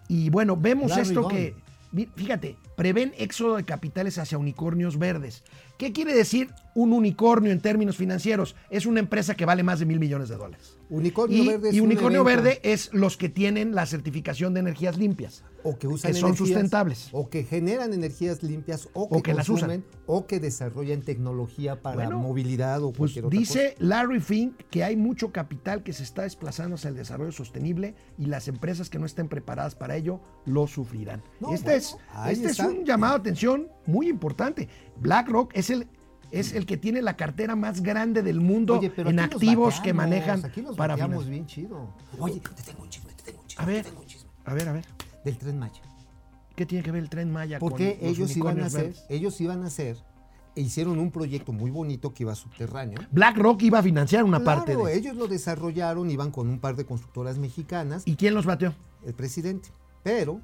Y bueno, vemos Larry esto Gone. que, fíjate, prevén éxodo de capitales hacia unicornios verdes. ¿Qué quiere decir un unicornio en términos financieros? Es una empresa que vale más de mil millones de dólares. Unicornio y, Verde es y un Unicornio. Verde es los que tienen la certificación de energías limpias. o que usan que son energías- sustentables. o que generan energías limpias o que, O que las usan. o que desarrollan tecnología para Bueno, movilidad o Pues cualquier otra dice Larry Fink que hay mucho capital que se está desplazando hacia el desarrollo sostenible y las empresas que no estén preparadas para ello lo sufrirán. No, este bueno, es, este es un llamado de atención muy importante. BlackRock es el, es el que tiene la cartera más grande del mundo Oye, pero en los activos que manejan aquí los para bien chido. Oye, te tengo un chisme, te tengo un chisme. A ver, te tengo un chisme. a ver, a ver. Del Tren Maya. ¿Qué tiene que ver el tren Maya con Porque los ellos iban a hacer, ellos iban a hacer, e hicieron un proyecto muy bonito que iba subterráneo. BlackRock iba a financiar una parte Claro, de ellos lo desarrollaron, iban con un par de constructoras mexicanas, ¿Y quién los bateó? el presidente. Pero,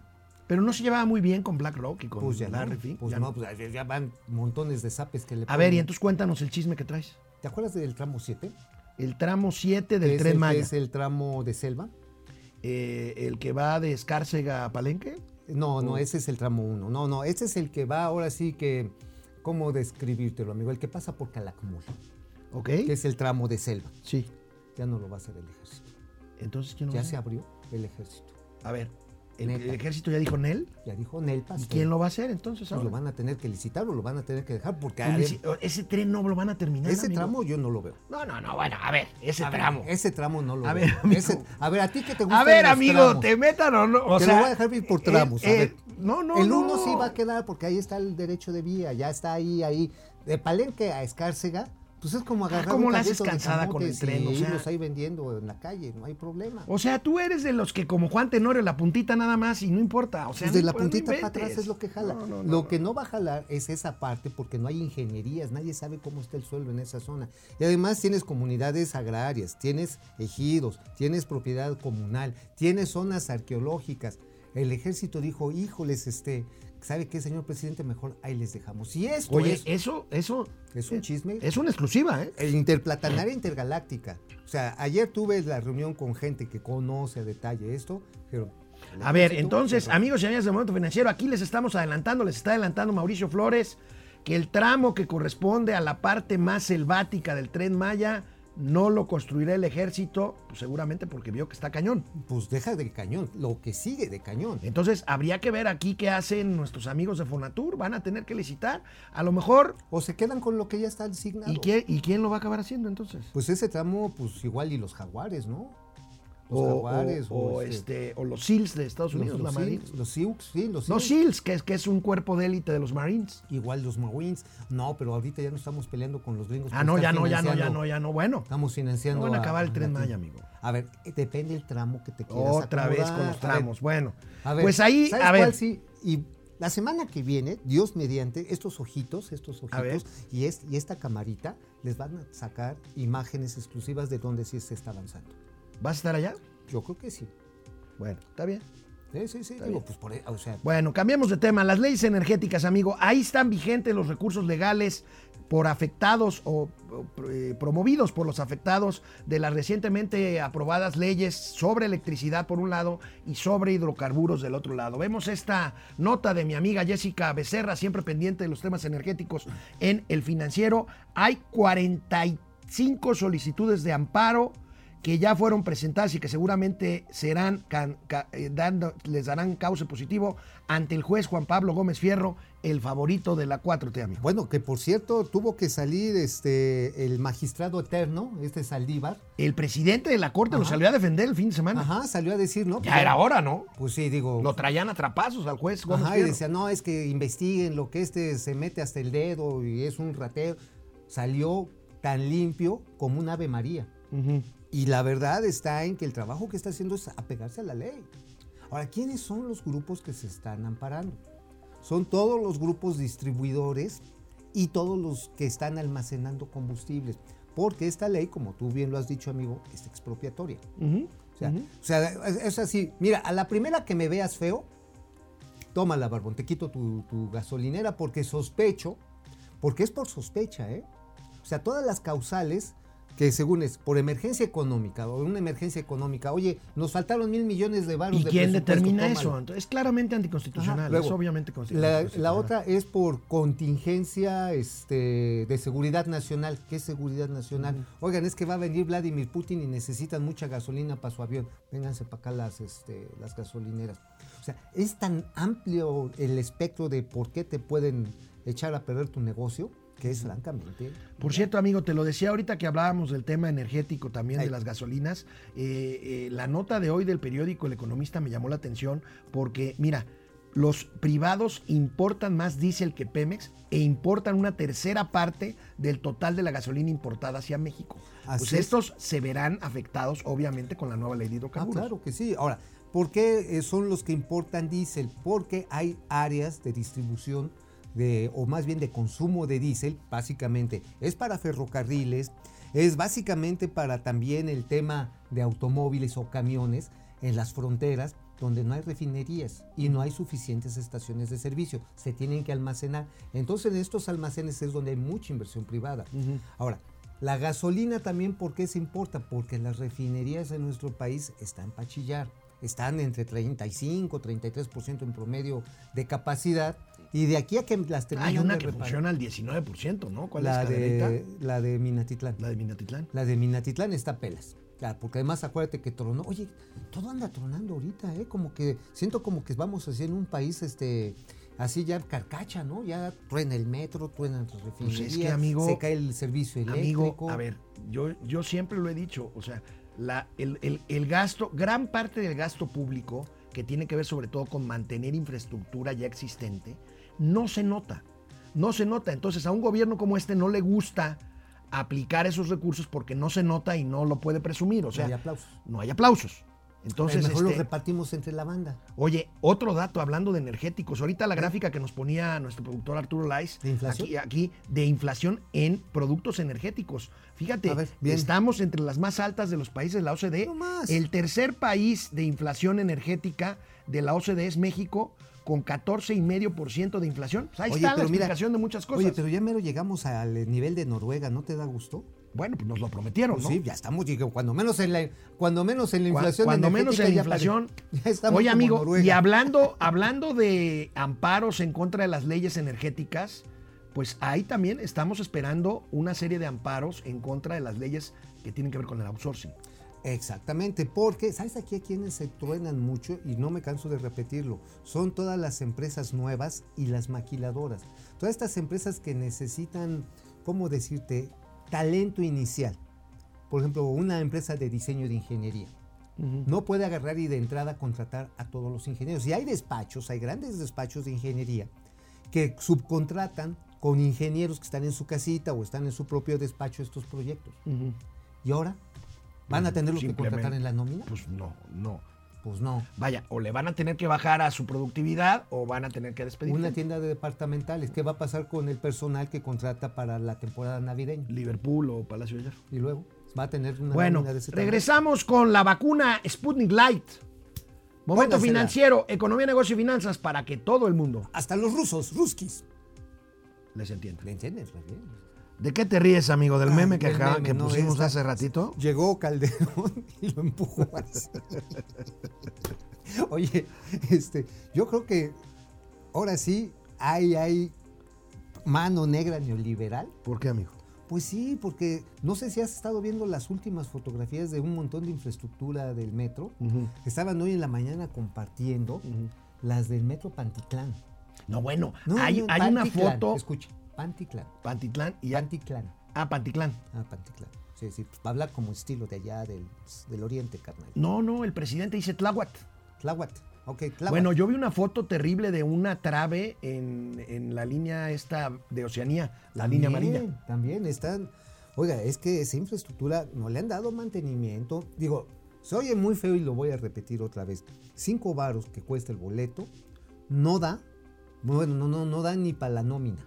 Pero no se llevaba muy bien con BlackRock y con pues ya Larry no, pues ya no, pues ya van montones de zapes que le A ver, y ponen. entonces cuéntanos el chisme que traes. ¿Te acuerdas del tramo 7? El tramo 7 del tren Maya. es el tramo de selva. Eh, el que va de Escárcega a Palenque. No, no, ese es el tramo 1. No, no, ese es el que va ahora sí que, ¿cómo describírtelo, amigo? El que pasa por Calakmul, ¿Ok? que es el tramo de selva. Sí. Ya no lo va a hacer el ejército. Entonces, ¿quién lo Ya va a se abrió el ejército. A ver, ¿el, el ejército ya dijo Nel? Ya dijo Nel ¿Y quién lo va a hacer entonces? Pues ahora? lo van a tener que licitar o lo van a tener que dejar porque a ver, Ese tren no lo van a terminar. ese amigo. tramo yo no lo veo. No, no, no, bueno, a ver, ese A ver, tramo. ese tramo no lo A veo. ver, amigo. Ese- a ver, a ti que te gusta. A ver, amigo, te metan o no. O te sea, lo voy a dejar ir por eh, tramos. a eh, ver. no, no, el no. uno sí va a quedar porque ahí está el derecho de vía, ya está ahí, ahí. De Palenque a Escárcega, pues es como agarrar Ah, ¿cómo un la haces cansada con el tren? y O sea- irlos ahí vendiendo en la calle, no hay problema. O sea, tú eres de los que como Juan Tenorio la puntita nada más y no importa. O sea, Pues de no la no puntita para atrás es lo que jala. No, lo que no va a jalar es esa parte porque no hay ingenierías, nadie sabe cómo está el suelo en esa zona. Y además tienes comunidades agrarias, tienes ejidos, tienes propiedad comunal, tienes zonas arqueológicas. El ejército dijo, híjoles, este, ¿sabe qué, señor presidente? Mejor ahí les dejamos. Y esto Oye, es, eso, eso es un chisme. es una exclusiva, ¿eh? El interplatanaria intergaláctica. O sea, ayer tuve la reunión con gente que conoce a detalle esto. Pero A ver, entonces, amigos y amigas del Momento Financiero, aquí les estamos adelantando, les está adelantando Mauricio Flores, que el tramo que corresponde a la parte más selvática del tren Maya no lo construirá el ejército, pues seguramente porque vio que está cañón. Pues deja de cañón, lo que sigue de cañón. Entonces, habría que ver aquí qué hacen nuestros amigos de Fonatur, van a tener que licitar. A lo mejor, O se quedan con lo que ya está asignado. ¿y quién, ¿y quién lo va a acabar haciendo entonces? Pues ese tramo, pues igual y los jaguares, ¿no? Los O, jaguares. o- o, este, o los SEALs de Estados Unidos, los los Sioux, sí, los No. SEALs, que es, que es un cuerpo de élite de los Marines. Igual los Marines. No, pero ahorita ya no estamos peleando con los gringos. Ah, no, ya no, ya no, ya no, ya no. Bueno, Estamos financiando. No van a acabar el Tren Maya, amigo. A ver, eh, depende el tramo que te quieras otra vez con los A ver, tramos. Bueno, A ver, pues ahí, ¿sabes a ver. cuál sí? Y la semana que viene, Dios mediante, estos ojitos, estos ojitos y, es- y esta camarita les van a sacar imágenes exclusivas de dónde sí se está avanzando. ¿Vas a estar allá? Yo creo que sí. Bueno, está bien. Sí, sí, sí. Digo, pues por, e- o sea, Bueno, cambiamos de tema. Las leyes energéticas, amigo. Ahí están vigentes los recursos legales por afectados o, o, eh, promovidos por los afectados de las recientemente aprobadas leyes sobre electricidad por un lado y sobre hidrocarburos del otro lado. Vemos esta nota de mi amiga Jessica Becerra, siempre pendiente de los temas energéticos en el financiero. Hay 45 solicitudes de amparo que ya fueron presentadas y que seguramente serán can- eh, dando, les darán cauce positivo ante el juez Juan Pablo Gómez Fierro, el favorito de la 4T, amigo. bueno, que por cierto tuvo que salir este el magistrado eterno, este Saldívar. El presidente de la Corte lo Ajá. salió a defender el fin de semana. Ajá, salió a decir, ¿no? Ya era hora, ¿no? Pues sí, digo. Lo traían a trapazos al juez Gómez Ajá, y decía, no, es que investiguen lo que este se mete hasta el dedo y es un rateo. Salió tan limpio como un Ave María. Ujú. Y la verdad está en que el trabajo que está haciendo es apegarse a la ley. Ahora, ¿quiénes son los grupos que se están amparando? Son todos los grupos distribuidores y todos los que están almacenando combustibles. Porque esta ley, como tú bien lo has dicho, amigo, es expropiatoria. Ujú. O sea, o sea, es, es así. Mira, a la primera que me veas feo, tómala, Barbón, te quito tu, tu gasolinera porque sospecho, porque es por sospecha, ¿eh? O sea, todas las causales que según es por emergencia económica o una emergencia económica, oye, nos faltaron mil millones de baros ¿Y de quién determina eso? Es claramente anticonstitucional. Ajá, luego, es obviamente constitucional. la otra es por contingencia este, de seguridad nacional. ¿Qué es seguridad nacional? Oigan, es que va a venir Vladimir Putin y necesitan mucha gasolina para su avión. Vénganse para acá las, este, las gasolineras. O sea, es tan amplio el espectro de por qué te pueden echar a perder tu negocio que es francamente. Por cierto, amigo, te lo decía ahorita que hablábamos del tema energético también Ay. de las gasolinas. eh, eh, la nota de hoy del periódico El Economista me llamó la atención porque, mira, los privados importan más diésel que Pemex e importan una tercera parte del total de la gasolina importada hacia México. Así pues es. estos se verán afectados, obviamente, con la nueva ley de Ah, hidrocarburos. claro que sí. Ahora, ¿por qué eh, son los que importan diésel? Porque hay áreas de distribución de, o más bien de consumo de diésel, básicamente. Es para ferrocarriles, es básicamente para también el tema de automóviles o camiones en las fronteras donde no hay refinerías y no hay suficientes estaciones de servicio. Se tienen que almacenar. Entonces en estos almacenes es donde hay mucha inversión privada. Ahora, la gasolina también, ¿por qué se importa? Porque las refinerías en nuestro país están para chillar. Están entre 35, 33% en promedio de capacidad. Y de aquí a que las terminan Hay una que reparar- funciona al 19%, ¿no? ¿Cuál la es de, la de Minatitlán. La de Minatitlán. La de Minatitlán está pelas. Claro, porque además acuérdate que tronó. Oye, todo anda tronando ahorita, ¿eh? Como que siento como que vamos así en un país, este, así ya carcacha, ¿no? Ya truena el metro, truenan las refinerías, Pues que, amigo, se cae el servicio eléctrico. Amigo, a ver, yo, yo siempre lo he dicho, o sea, la, el, el- el gasto, gran parte del gasto público, que tiene que ver sobre todo con mantener infraestructura ya existente, no se nota. No se nota. Entonces, a un gobierno como este no le gusta aplicar esos recursos porque no se nota y no lo puede presumir. O sea, hay aplausos. no hay aplausos. Entonces, mejor este, los repartimos entre la banda. Oye, otro dato hablando de energéticos. Ahorita la gráfica que nos ponía nuestro productor Arturo Lais, ¿De inflación? Aquí, aquí, de inflación en productos energéticos. Fíjate, ver, estamos entre las más altas de los países de la OCDE. No más. El tercer país de inflación energética de la OCDE es México, con 14,5% de inflación. Pues ahí Oye, está la mira, explicación de muchas cosas. Oye, pero ya mero llegamos al nivel de Noruega, ¿no te da gusto? Bueno, pues nos lo prometieron, Pues ¿no? sí, ya estamos, cuando menos en la, cuando menos en la inflación Cuando menos en la inflación. *laughs* ya estamos Oye, amigo, Noruega. y hablando, *laughs* hablando de amparos en contra de las leyes energéticas, pues ahí también estamos esperando una serie de amparos en contra de las leyes que tienen que ver con el outsourcing. Exactamente, porque, ¿sabes aquí a quienes se truenan mucho? Y no me canso de repetirlo. Son todas las empresas nuevas y las maquiladoras. Todas estas empresas que necesitan, ¿cómo decirte? Talento inicial. Por ejemplo, una empresa de diseño de ingeniería. No puede agarrar y de entrada contratar a todos los ingenieros. Y hay despachos, hay grandes despachos de ingeniería que subcontratan con ingenieros que están en su casita o están en su propio despacho estos proyectos. Y ahora, ¿van a tenerlo que contratar en la nómina? Pues no, no. Pues no. Vaya, o le van a tener que bajar a su productividad o van a tener que despedir. Una tienda de departamentales, ¿qué va a pasar con el personal que contrata para la temporada navideña? Liverpool o Palacio de Hierro. Y luego va a tener una Bueno, nómina de ese regresamos con la vacuna Sputnik Light. Momento Póngasela. financiero, economía, negocio y finanzas para que todo el mundo Hasta los rusos, ruskis. les entienda. ¿Le entiendes? Re bien. ¿De qué te ríes, amigo? ¿Del meme que, del acá- meme, que no, pusimos esta- hace ratito? Llegó Calderón *laughs* y lo empujó así. *laughs* Oye, este, yo creo que ahora sí hay, hay mano negra neoliberal. ¿Por qué, amigo? Pues sí, porque no sé si has estado viendo las últimas fotografías de un montón de infraestructura del metro. Estaban hoy en la mañana compartiendo las del metro Pantitlán. No, bueno, No, hay, no, hay una foto. Escucha, Pantitlán. Pantitlán y ya. Pantitlán. Ah, Pantitlán. Ah, Pantitlán. Sí, sí, pues, habla como estilo de allá del, del oriente, carnal. No, no, el presidente dice Tláhuac. Tláhuac. Ok, Tláhuac. Bueno, yo vi una foto terrible de una trave en, en la línea esta de Oceanía, la línea También, amarilla. También están. Oiga, es que esa infraestructura no le han dado mantenimiento. Digo, se oye muy feo y lo voy a repetir otra vez. Cinco varos que cuesta el boleto no da. Bueno, no, no, no da ni para la nómina.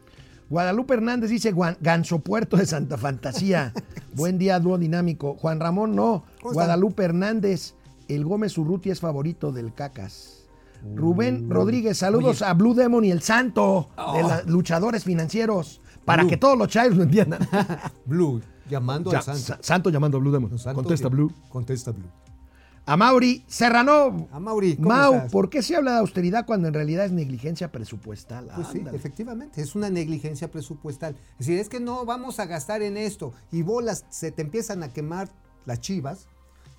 Guadalupe Hernández dice Ganso Puerto de Santa Fantasía. *laughs* Buen día, dúo dinámico. Juan Ramón, no. ¿Cómo Guadalupe Hernández, el Gómez Urruti es favorito del Cacas. Rubén Rodríguez, saludos Oye. a Blue Demon y el Santo de Oh. los luchadores financieros. Para Blue. que todos los chairos lo entiendan. *laughs* Blue, llamando Ya, al santo. sa- santo llamando a Blue Demon. Contesta de- Blue. Contesta Blue. A Mauri Serrano. A Mauri, ¿cómo Mau, estás? ¿por qué se habla de austeridad cuando en realidad es negligencia presupuestal? Pues sí, efectivamente, es una negligencia presupuestal. Es decir, es que no vamos a gastar en esto y bolas se te empiezan a quemar las chivas,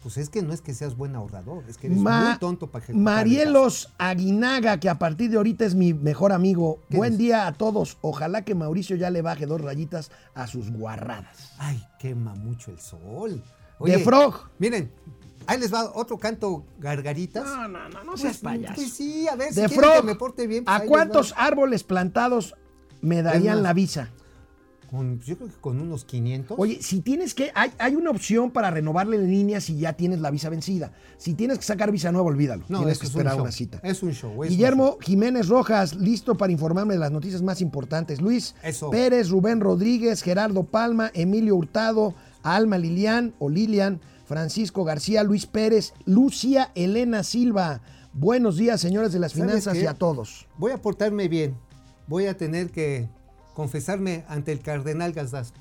pues es que no es que seas buen ahorrador, es que eres Ma- muy tonto para Marielos Aguinaga, que a partir de ahorita es mi mejor amigo. ¿Qué Buen día a todos. Ojalá que Mauricio ya le baje dos rayitas a sus guarradas. Ay, quema mucho el sol. De Frog. Miren, ahí les va otro canto gargaritas. No, no, no, no Pues, seas payaso. Pues sí, a ver, si Frog, que me porte bien. pues ¿a cuántos árboles plantados me darían la visa? Con- yo creo que con unos 500. Oye, si tienes que, hay, hay una opción para renovarle en línea si ya tienes la visa vencida. Si tienes que sacar visa nueva, olvídalo. no, tienes que es un esperar una cita. Es un show. es un Guillermo Jiménez Rojas, listo para informarme de las noticias más importantes. Luis Eso. Pérez, Rubén Rodríguez, Gerardo Palma, Emilio Hurtado, Alma Lilian o Lilian, Francisco García, Luis Pérez, Lucia Elena Silva. Buenos días, señores de las ¿Sabes finanzas y a todos. Voy a portarme bien. Voy a tener que confesarme ante el cardenal Gazdas.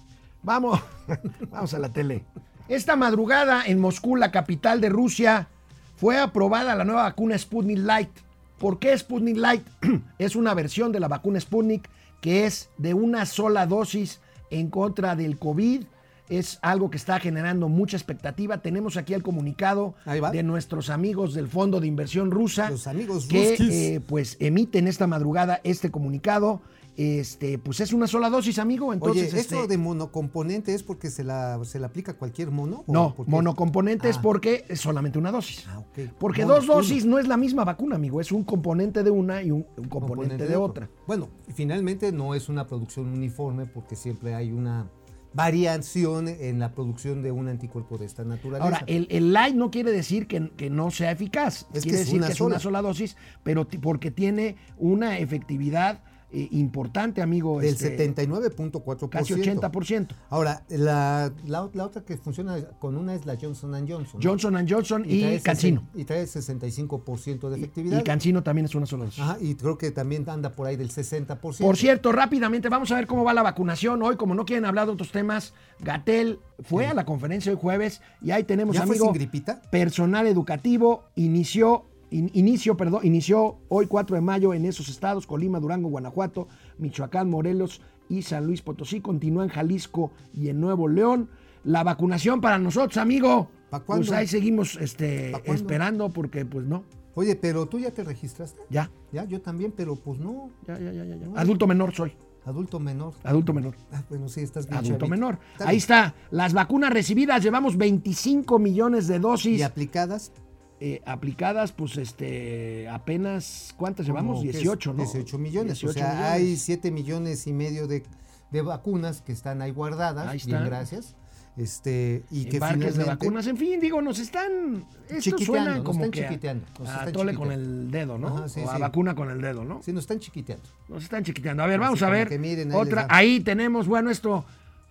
Vamos, *laughs* vamos a la tele. Esta madrugada en Moscú, la capital de Rusia, fue aprobada la nueva vacuna Sputnik Light. ¿Por qué Sputnik Light? *clears throat* es una versión de la vacuna Sputnik que es de una sola dosis en contra del COVID. Es algo que está generando mucha expectativa. Tenemos aquí el comunicado de nuestros amigos del Fondo de Inversión Rusa. Los amigos que eh, pues emiten esta madrugada este comunicado. Este, pues es una sola dosis, amigo. Entonces, Oye, ¿esto este, de monocomponente es porque se la, se la aplica cualquier mono? no, monocomponente es Ah, porque es solamente una dosis. Ah, ok. Porque Mono, dos uno. dosis no es la misma vacuna, amigo. Es un componente de una y un, un componente, de otra. Bueno, finalmente no es una producción uniforme porque siempre hay una variación en la producción de un anticuerpo de esta naturaleza. Ahora, el, el light no quiere decir que, que no sea eficaz. Es que quiere es decir una que es una sola dosis, pero porque tiene una efectividad eh, importante, amigo. del este, 79.4%. Casi 80%. Ahora, la, la, la otra que funciona con una es la Johnson Johnson. ¿no? Johnson Johnson y, trae Cancino. Y trae 65% de Y, efectividad. y Cancino también es una sola dosis. Ajá, y creo que también anda por ahí del 60%. Por cierto, rápidamente vamos a ver cómo va la vacunación. Hoy, como no quieren hablar de otros temas, Gatel fue a la conferencia hoy jueves y ahí tenemos, ¿Ya fue amigo, sin gripita? personal educativo, inició, in- inicio, perdón, inició hoy 4 de mayo en esos estados, Colima, Durango, Guanajuato, Michoacán, Morelos y San Luis Potosí. Continúa en Jalisco y en Nuevo León. La vacunación para nosotros, amigo. ¿Pa' cuándo? Pues ahí seguimos este, esperando porque pues no, Oye, pero tú ya te registraste. ya, Ya, yo también, pero pues no. ya, ya, ya, ya. ya. Adulto menor soy, Adulto menor. adulto menor. Ah, bueno, sí, estás bien. adulto chavito. menor. Está Ahí bien. está, las vacunas recibidas, llevamos 25 millones de dosis Y aplicadas. Eh, aplicadas, pues este, apenas, ¿cuántas llevamos? como, ¿qué es? 18, ¿no? 18 millones. 18 o sea, millones. hay 7 millones y medio de, de vacunas que están ahí guardadas. Ahí Bien, están. gracias. Este, y que embarques de finalmente. vacunas, en fin, digo, nos están, esto Chiquiteando, suena nos como están que chiquiteando, nos a están tole con el dedo, ¿no? Ajá, sí, o a sí. vacuna con el dedo, ¿no? Sí, nos están chiquiteando. Nos están chiquiteando. A ver, Así vamos a ver. que miren, ahí otra. Ahí tenemos, bueno, esto,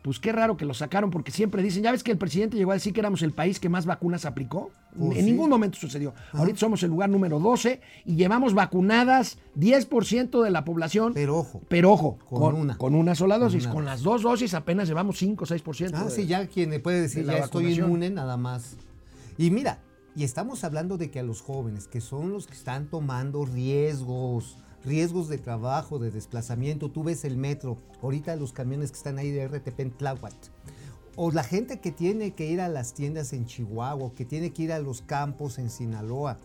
pues qué raro que lo sacaron, porque siempre dicen, ya ves que el presidente llegó a decir que éramos el país que más vacunas aplicó. Pues en sí. ningún momento sucedió. Ahorita somos el lugar número 12 y llevamos vacunadas 10% de la población. Pero ojo. Pero ojo, Con con, una. con una sola Con dosis. una Con, las dos dosis apenas llevamos 5 o 6%. Ah, de- sí, ya quien le puede decir, de ya estoy inmune, nada más. Y mira, y estamos hablando de que a los jóvenes, que son los que están tomando riesgos, riesgos de trabajo, de desplazamiento, tú ves el metro, ahorita los camiones que están ahí de RTP en Tláhuac, o la gente que tiene que ir a las tiendas en Chihuahua, que tiene que ir a los campos en Sinaloa.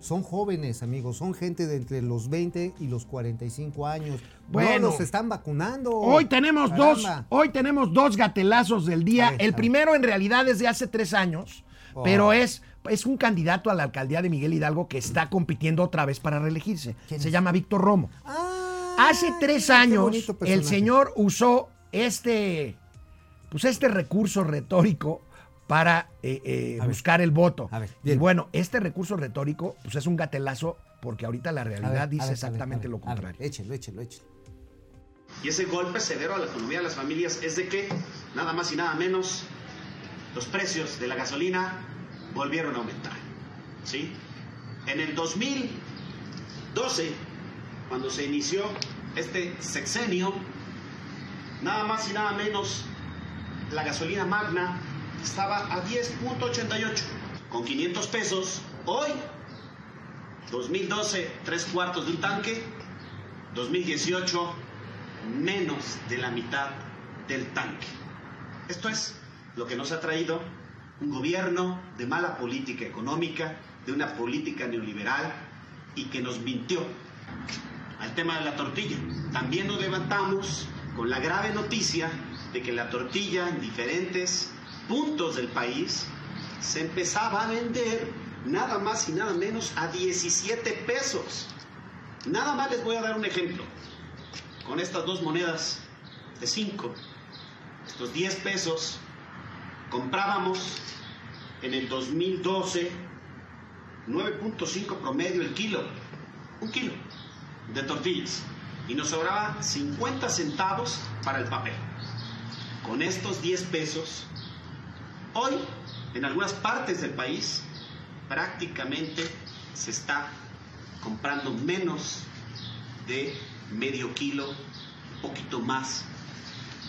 Son jóvenes, amigos, son gente de entre los 20 y los 45 años. Bueno. no los están vacunando. Hoy tenemos dos, hoy tenemos dos gatelazos del día. El primero en realidad es de hace tres años, Oh. pero es, es un candidato a la alcaldía de Miguel Hidalgo que está compitiendo otra vez para reelegirse. ¿Quién Se es? llama Víctor Romo. Ah, Hace tres años el señor usó este, pues este recurso retórico para eh, eh, ver. buscar el voto. A ver, y bueno, este recurso retórico pues es un gatelazo porque ahorita la ver, realidad dice ver, a ver, exactamente a ver, lo contrario. échelo, échelo, échelo. Y ese golpe severo a la economía de las familias es de que, nada más y nada menos, los precios de la gasolina volvieron a aumentar. ¿Sí? En el 2012, cuando se inició este sexenio, nada más y nada menos, la gasolina magna estaba a 10.88. Con 500 pesos, hoy, 2012, tres cuartos de un tanque, 2018, menos de la mitad del tanque. Esto es lo que nos ha traído un gobierno de mala política económica, de una política neoliberal y que nos mintió. Al tema de la tortilla, también nos levantamos con la grave noticia de que la tortilla en diferentes puntos del país se empezaba a vender nada más y nada menos a 17 pesos. Nada más les voy a dar un ejemplo. Con estas dos monedas de 5, estos 10 pesos, comprábamos en el 2012 9.5 promedio el kilo, un kilo de tortillas. Y nos sobraba 50 centavos para el papel. Con estos 10 pesos, hoy en algunas partes del país prácticamente se está comprando menos de medio kilo, un poquito más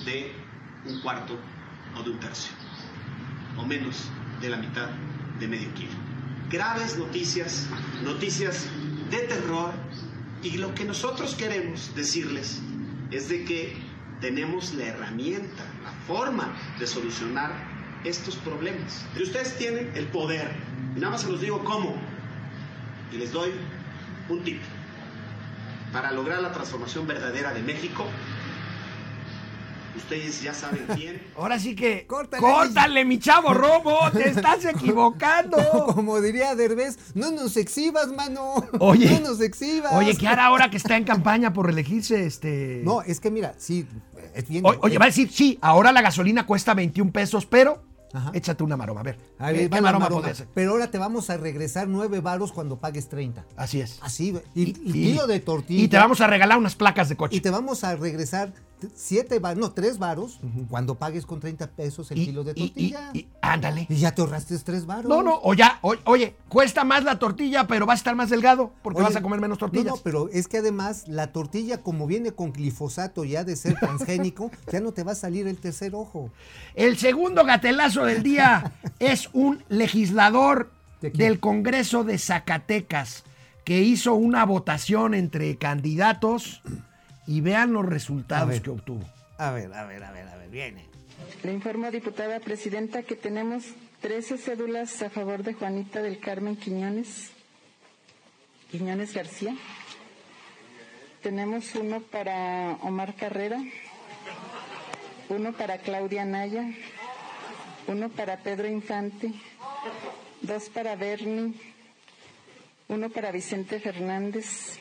de un cuarto o de un tercio, o menos de la mitad de medio kilo. Graves noticias, noticias de terror, y lo que nosotros queremos decirles es de que tenemos la herramienta, la forma de solucionar estos problemas. Y ustedes tienen el poder, y nada más se los digo cómo, y les doy un tip. Para lograr la transformación verdadera de México, ustedes ya saben quién. *laughs* Ahora sí que. Córtale. Córtale, mi chavo robo. Te *laughs* estás equivocando. Como diría Derbez, no nos exhibas, mano. *laughs* Oye. No nos exhibas. Oye, ¿qué hará ahora que está en campaña por reelegirse? Este. No, es que mira, sí, es bien. O- Oye, va a decir, sí, ahora la gasolina cuesta 21 pesos, pero Ajá. échate una maroma. A ver, A ¿qué, ver, qué va la maroma maroma. Pero ahora te vamos a regresar nueve varos cuando pagues 30. Así es. Así, güey. y, el kilo de tortilla. Y te vamos a regalar unas placas de coche. y te vamos a regresar siete varos, no, tres varos, cuando pagues con 30 pesos el Y- kilo de y- tortilla. y- ándale. Y ya te ahorraste tres varos. No, no, o ya, o- oye, cuesta más la tortilla, pero vas a estar más delgado porque Oye, vas a comer menos tortillas. No, no, pero es que además la tortilla, como viene con glifosato ya de ser transgénico, *laughs* ya no te va a salir el tercer ojo. El segundo gatelazo del día *laughs* es un legislador del Congreso de Zacatecas que hizo una votación entre candidatos y vean los A resultados ver. que obtuvo. A ver, a ver, a ver, a ver, viene. Le informo, diputada presidenta, que tenemos 13 cédulas a favor de Juanita del Carmen Quiñones, Quiñones García. Tenemos uno para Omar Carrera, uno para Claudia Naya, uno para Pedro Infante, dos para Bernie, uno para Vicente Fernández,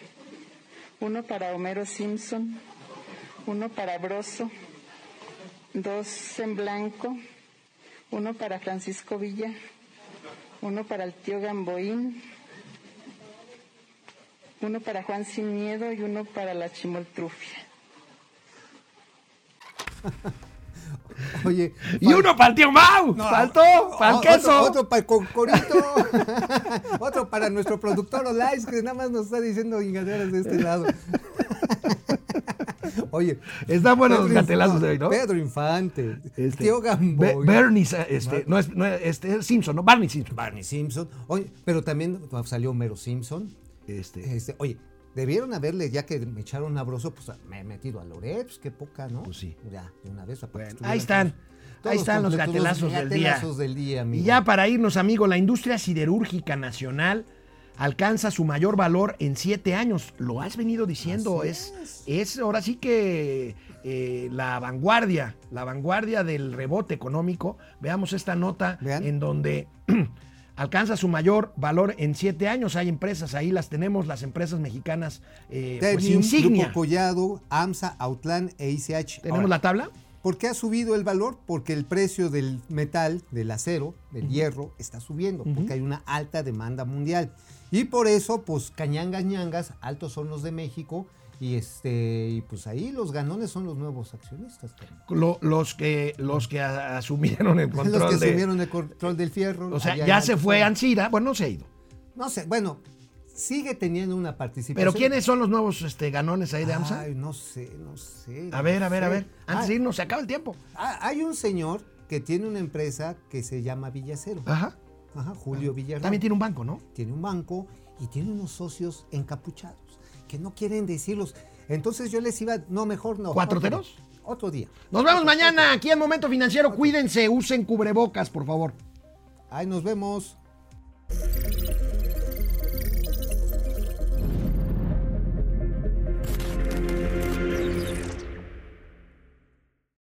uno para Homero Simpson, uno para Broso, dos en blanco, uno para Francisco Villa, uno para el tío Gamboín, uno para Juan Sin Miedo y uno para la Chimoltrufia. *laughs* Oye. *laughs* Y uno para el tío Mau, faltó, para el queso. Otro, otro para el concorito. *laughs* otro para nuestro productor Olais, que nada más nos está diciendo ingaderas de este lado. *laughs* Oye. Están buenos los gatelazos de hoy, ¿no? Pedro Infante. Este, Tío Be- Gamboy. Bernie, este, no es, no es- este, es Simpson, ¿no? Barney Simpson. Barney Simpson. Oye, pero también salió Homero Simpson. Este, Este, oye, debieron haberle, ya que me echaron a Broso, pues me he metido a Loret, pues qué poca, ¿no? Pues sí. Ya, de una vez. Bueno, ahí están. todos- Ahí están los gatelazos del día. gatelazos del día, Y ya para irnos, amigo, la industria siderúrgica nacional alcanza su mayor valor en siete años. Lo has venido diciendo, es, es ahora sí que eh, la vanguardia, la vanguardia del rebote económico. Veamos esta nota Vean. en donde *clears throat* alcanza su mayor valor en siete años. Hay empresas, ahí las tenemos, las empresas mexicanas, eh, pues insignia. Grupo Collado, AMSA, Outland e ICH. ¿Tenemos Ahora, la tabla? ¿Por qué ha subido el valor? Porque el precio del metal, del acero, del hierro, está subiendo, porque hay una alta demanda mundial. Y por eso, pues, cañangas, ñangas, altos son los de México, y este, y pues ahí los ganones son los nuevos accionistas. Lo- los que los que asumieron el *laughs* control los que de- asumieron el control del fierro. o sea ya se fue. Ansira bueno no se ha ido No sé, bueno, sigue teniendo una participación. ¿Pero quiénes son los nuevos este, ganones ahí de AMSA? Ay, no sé, no sé. a ver, a ver, a ver. Antes Ah, de irnos, se acaba el tiempo. ah, hay un señor que tiene una empresa que se llama Villacero. Ajá. Ajá, Julio Villarreal. También tiene un banco, ¿no? tiene un banco y tiene unos socios encapuchados que no quieren decirlos. Entonces yo les iba, no, mejor no. ¿Cuatroteros? Otro, otro día. Nos vemos mañana aquí en Momento Financiero. Cuídense, usen cubrebocas, por favor. Ahí nos vemos.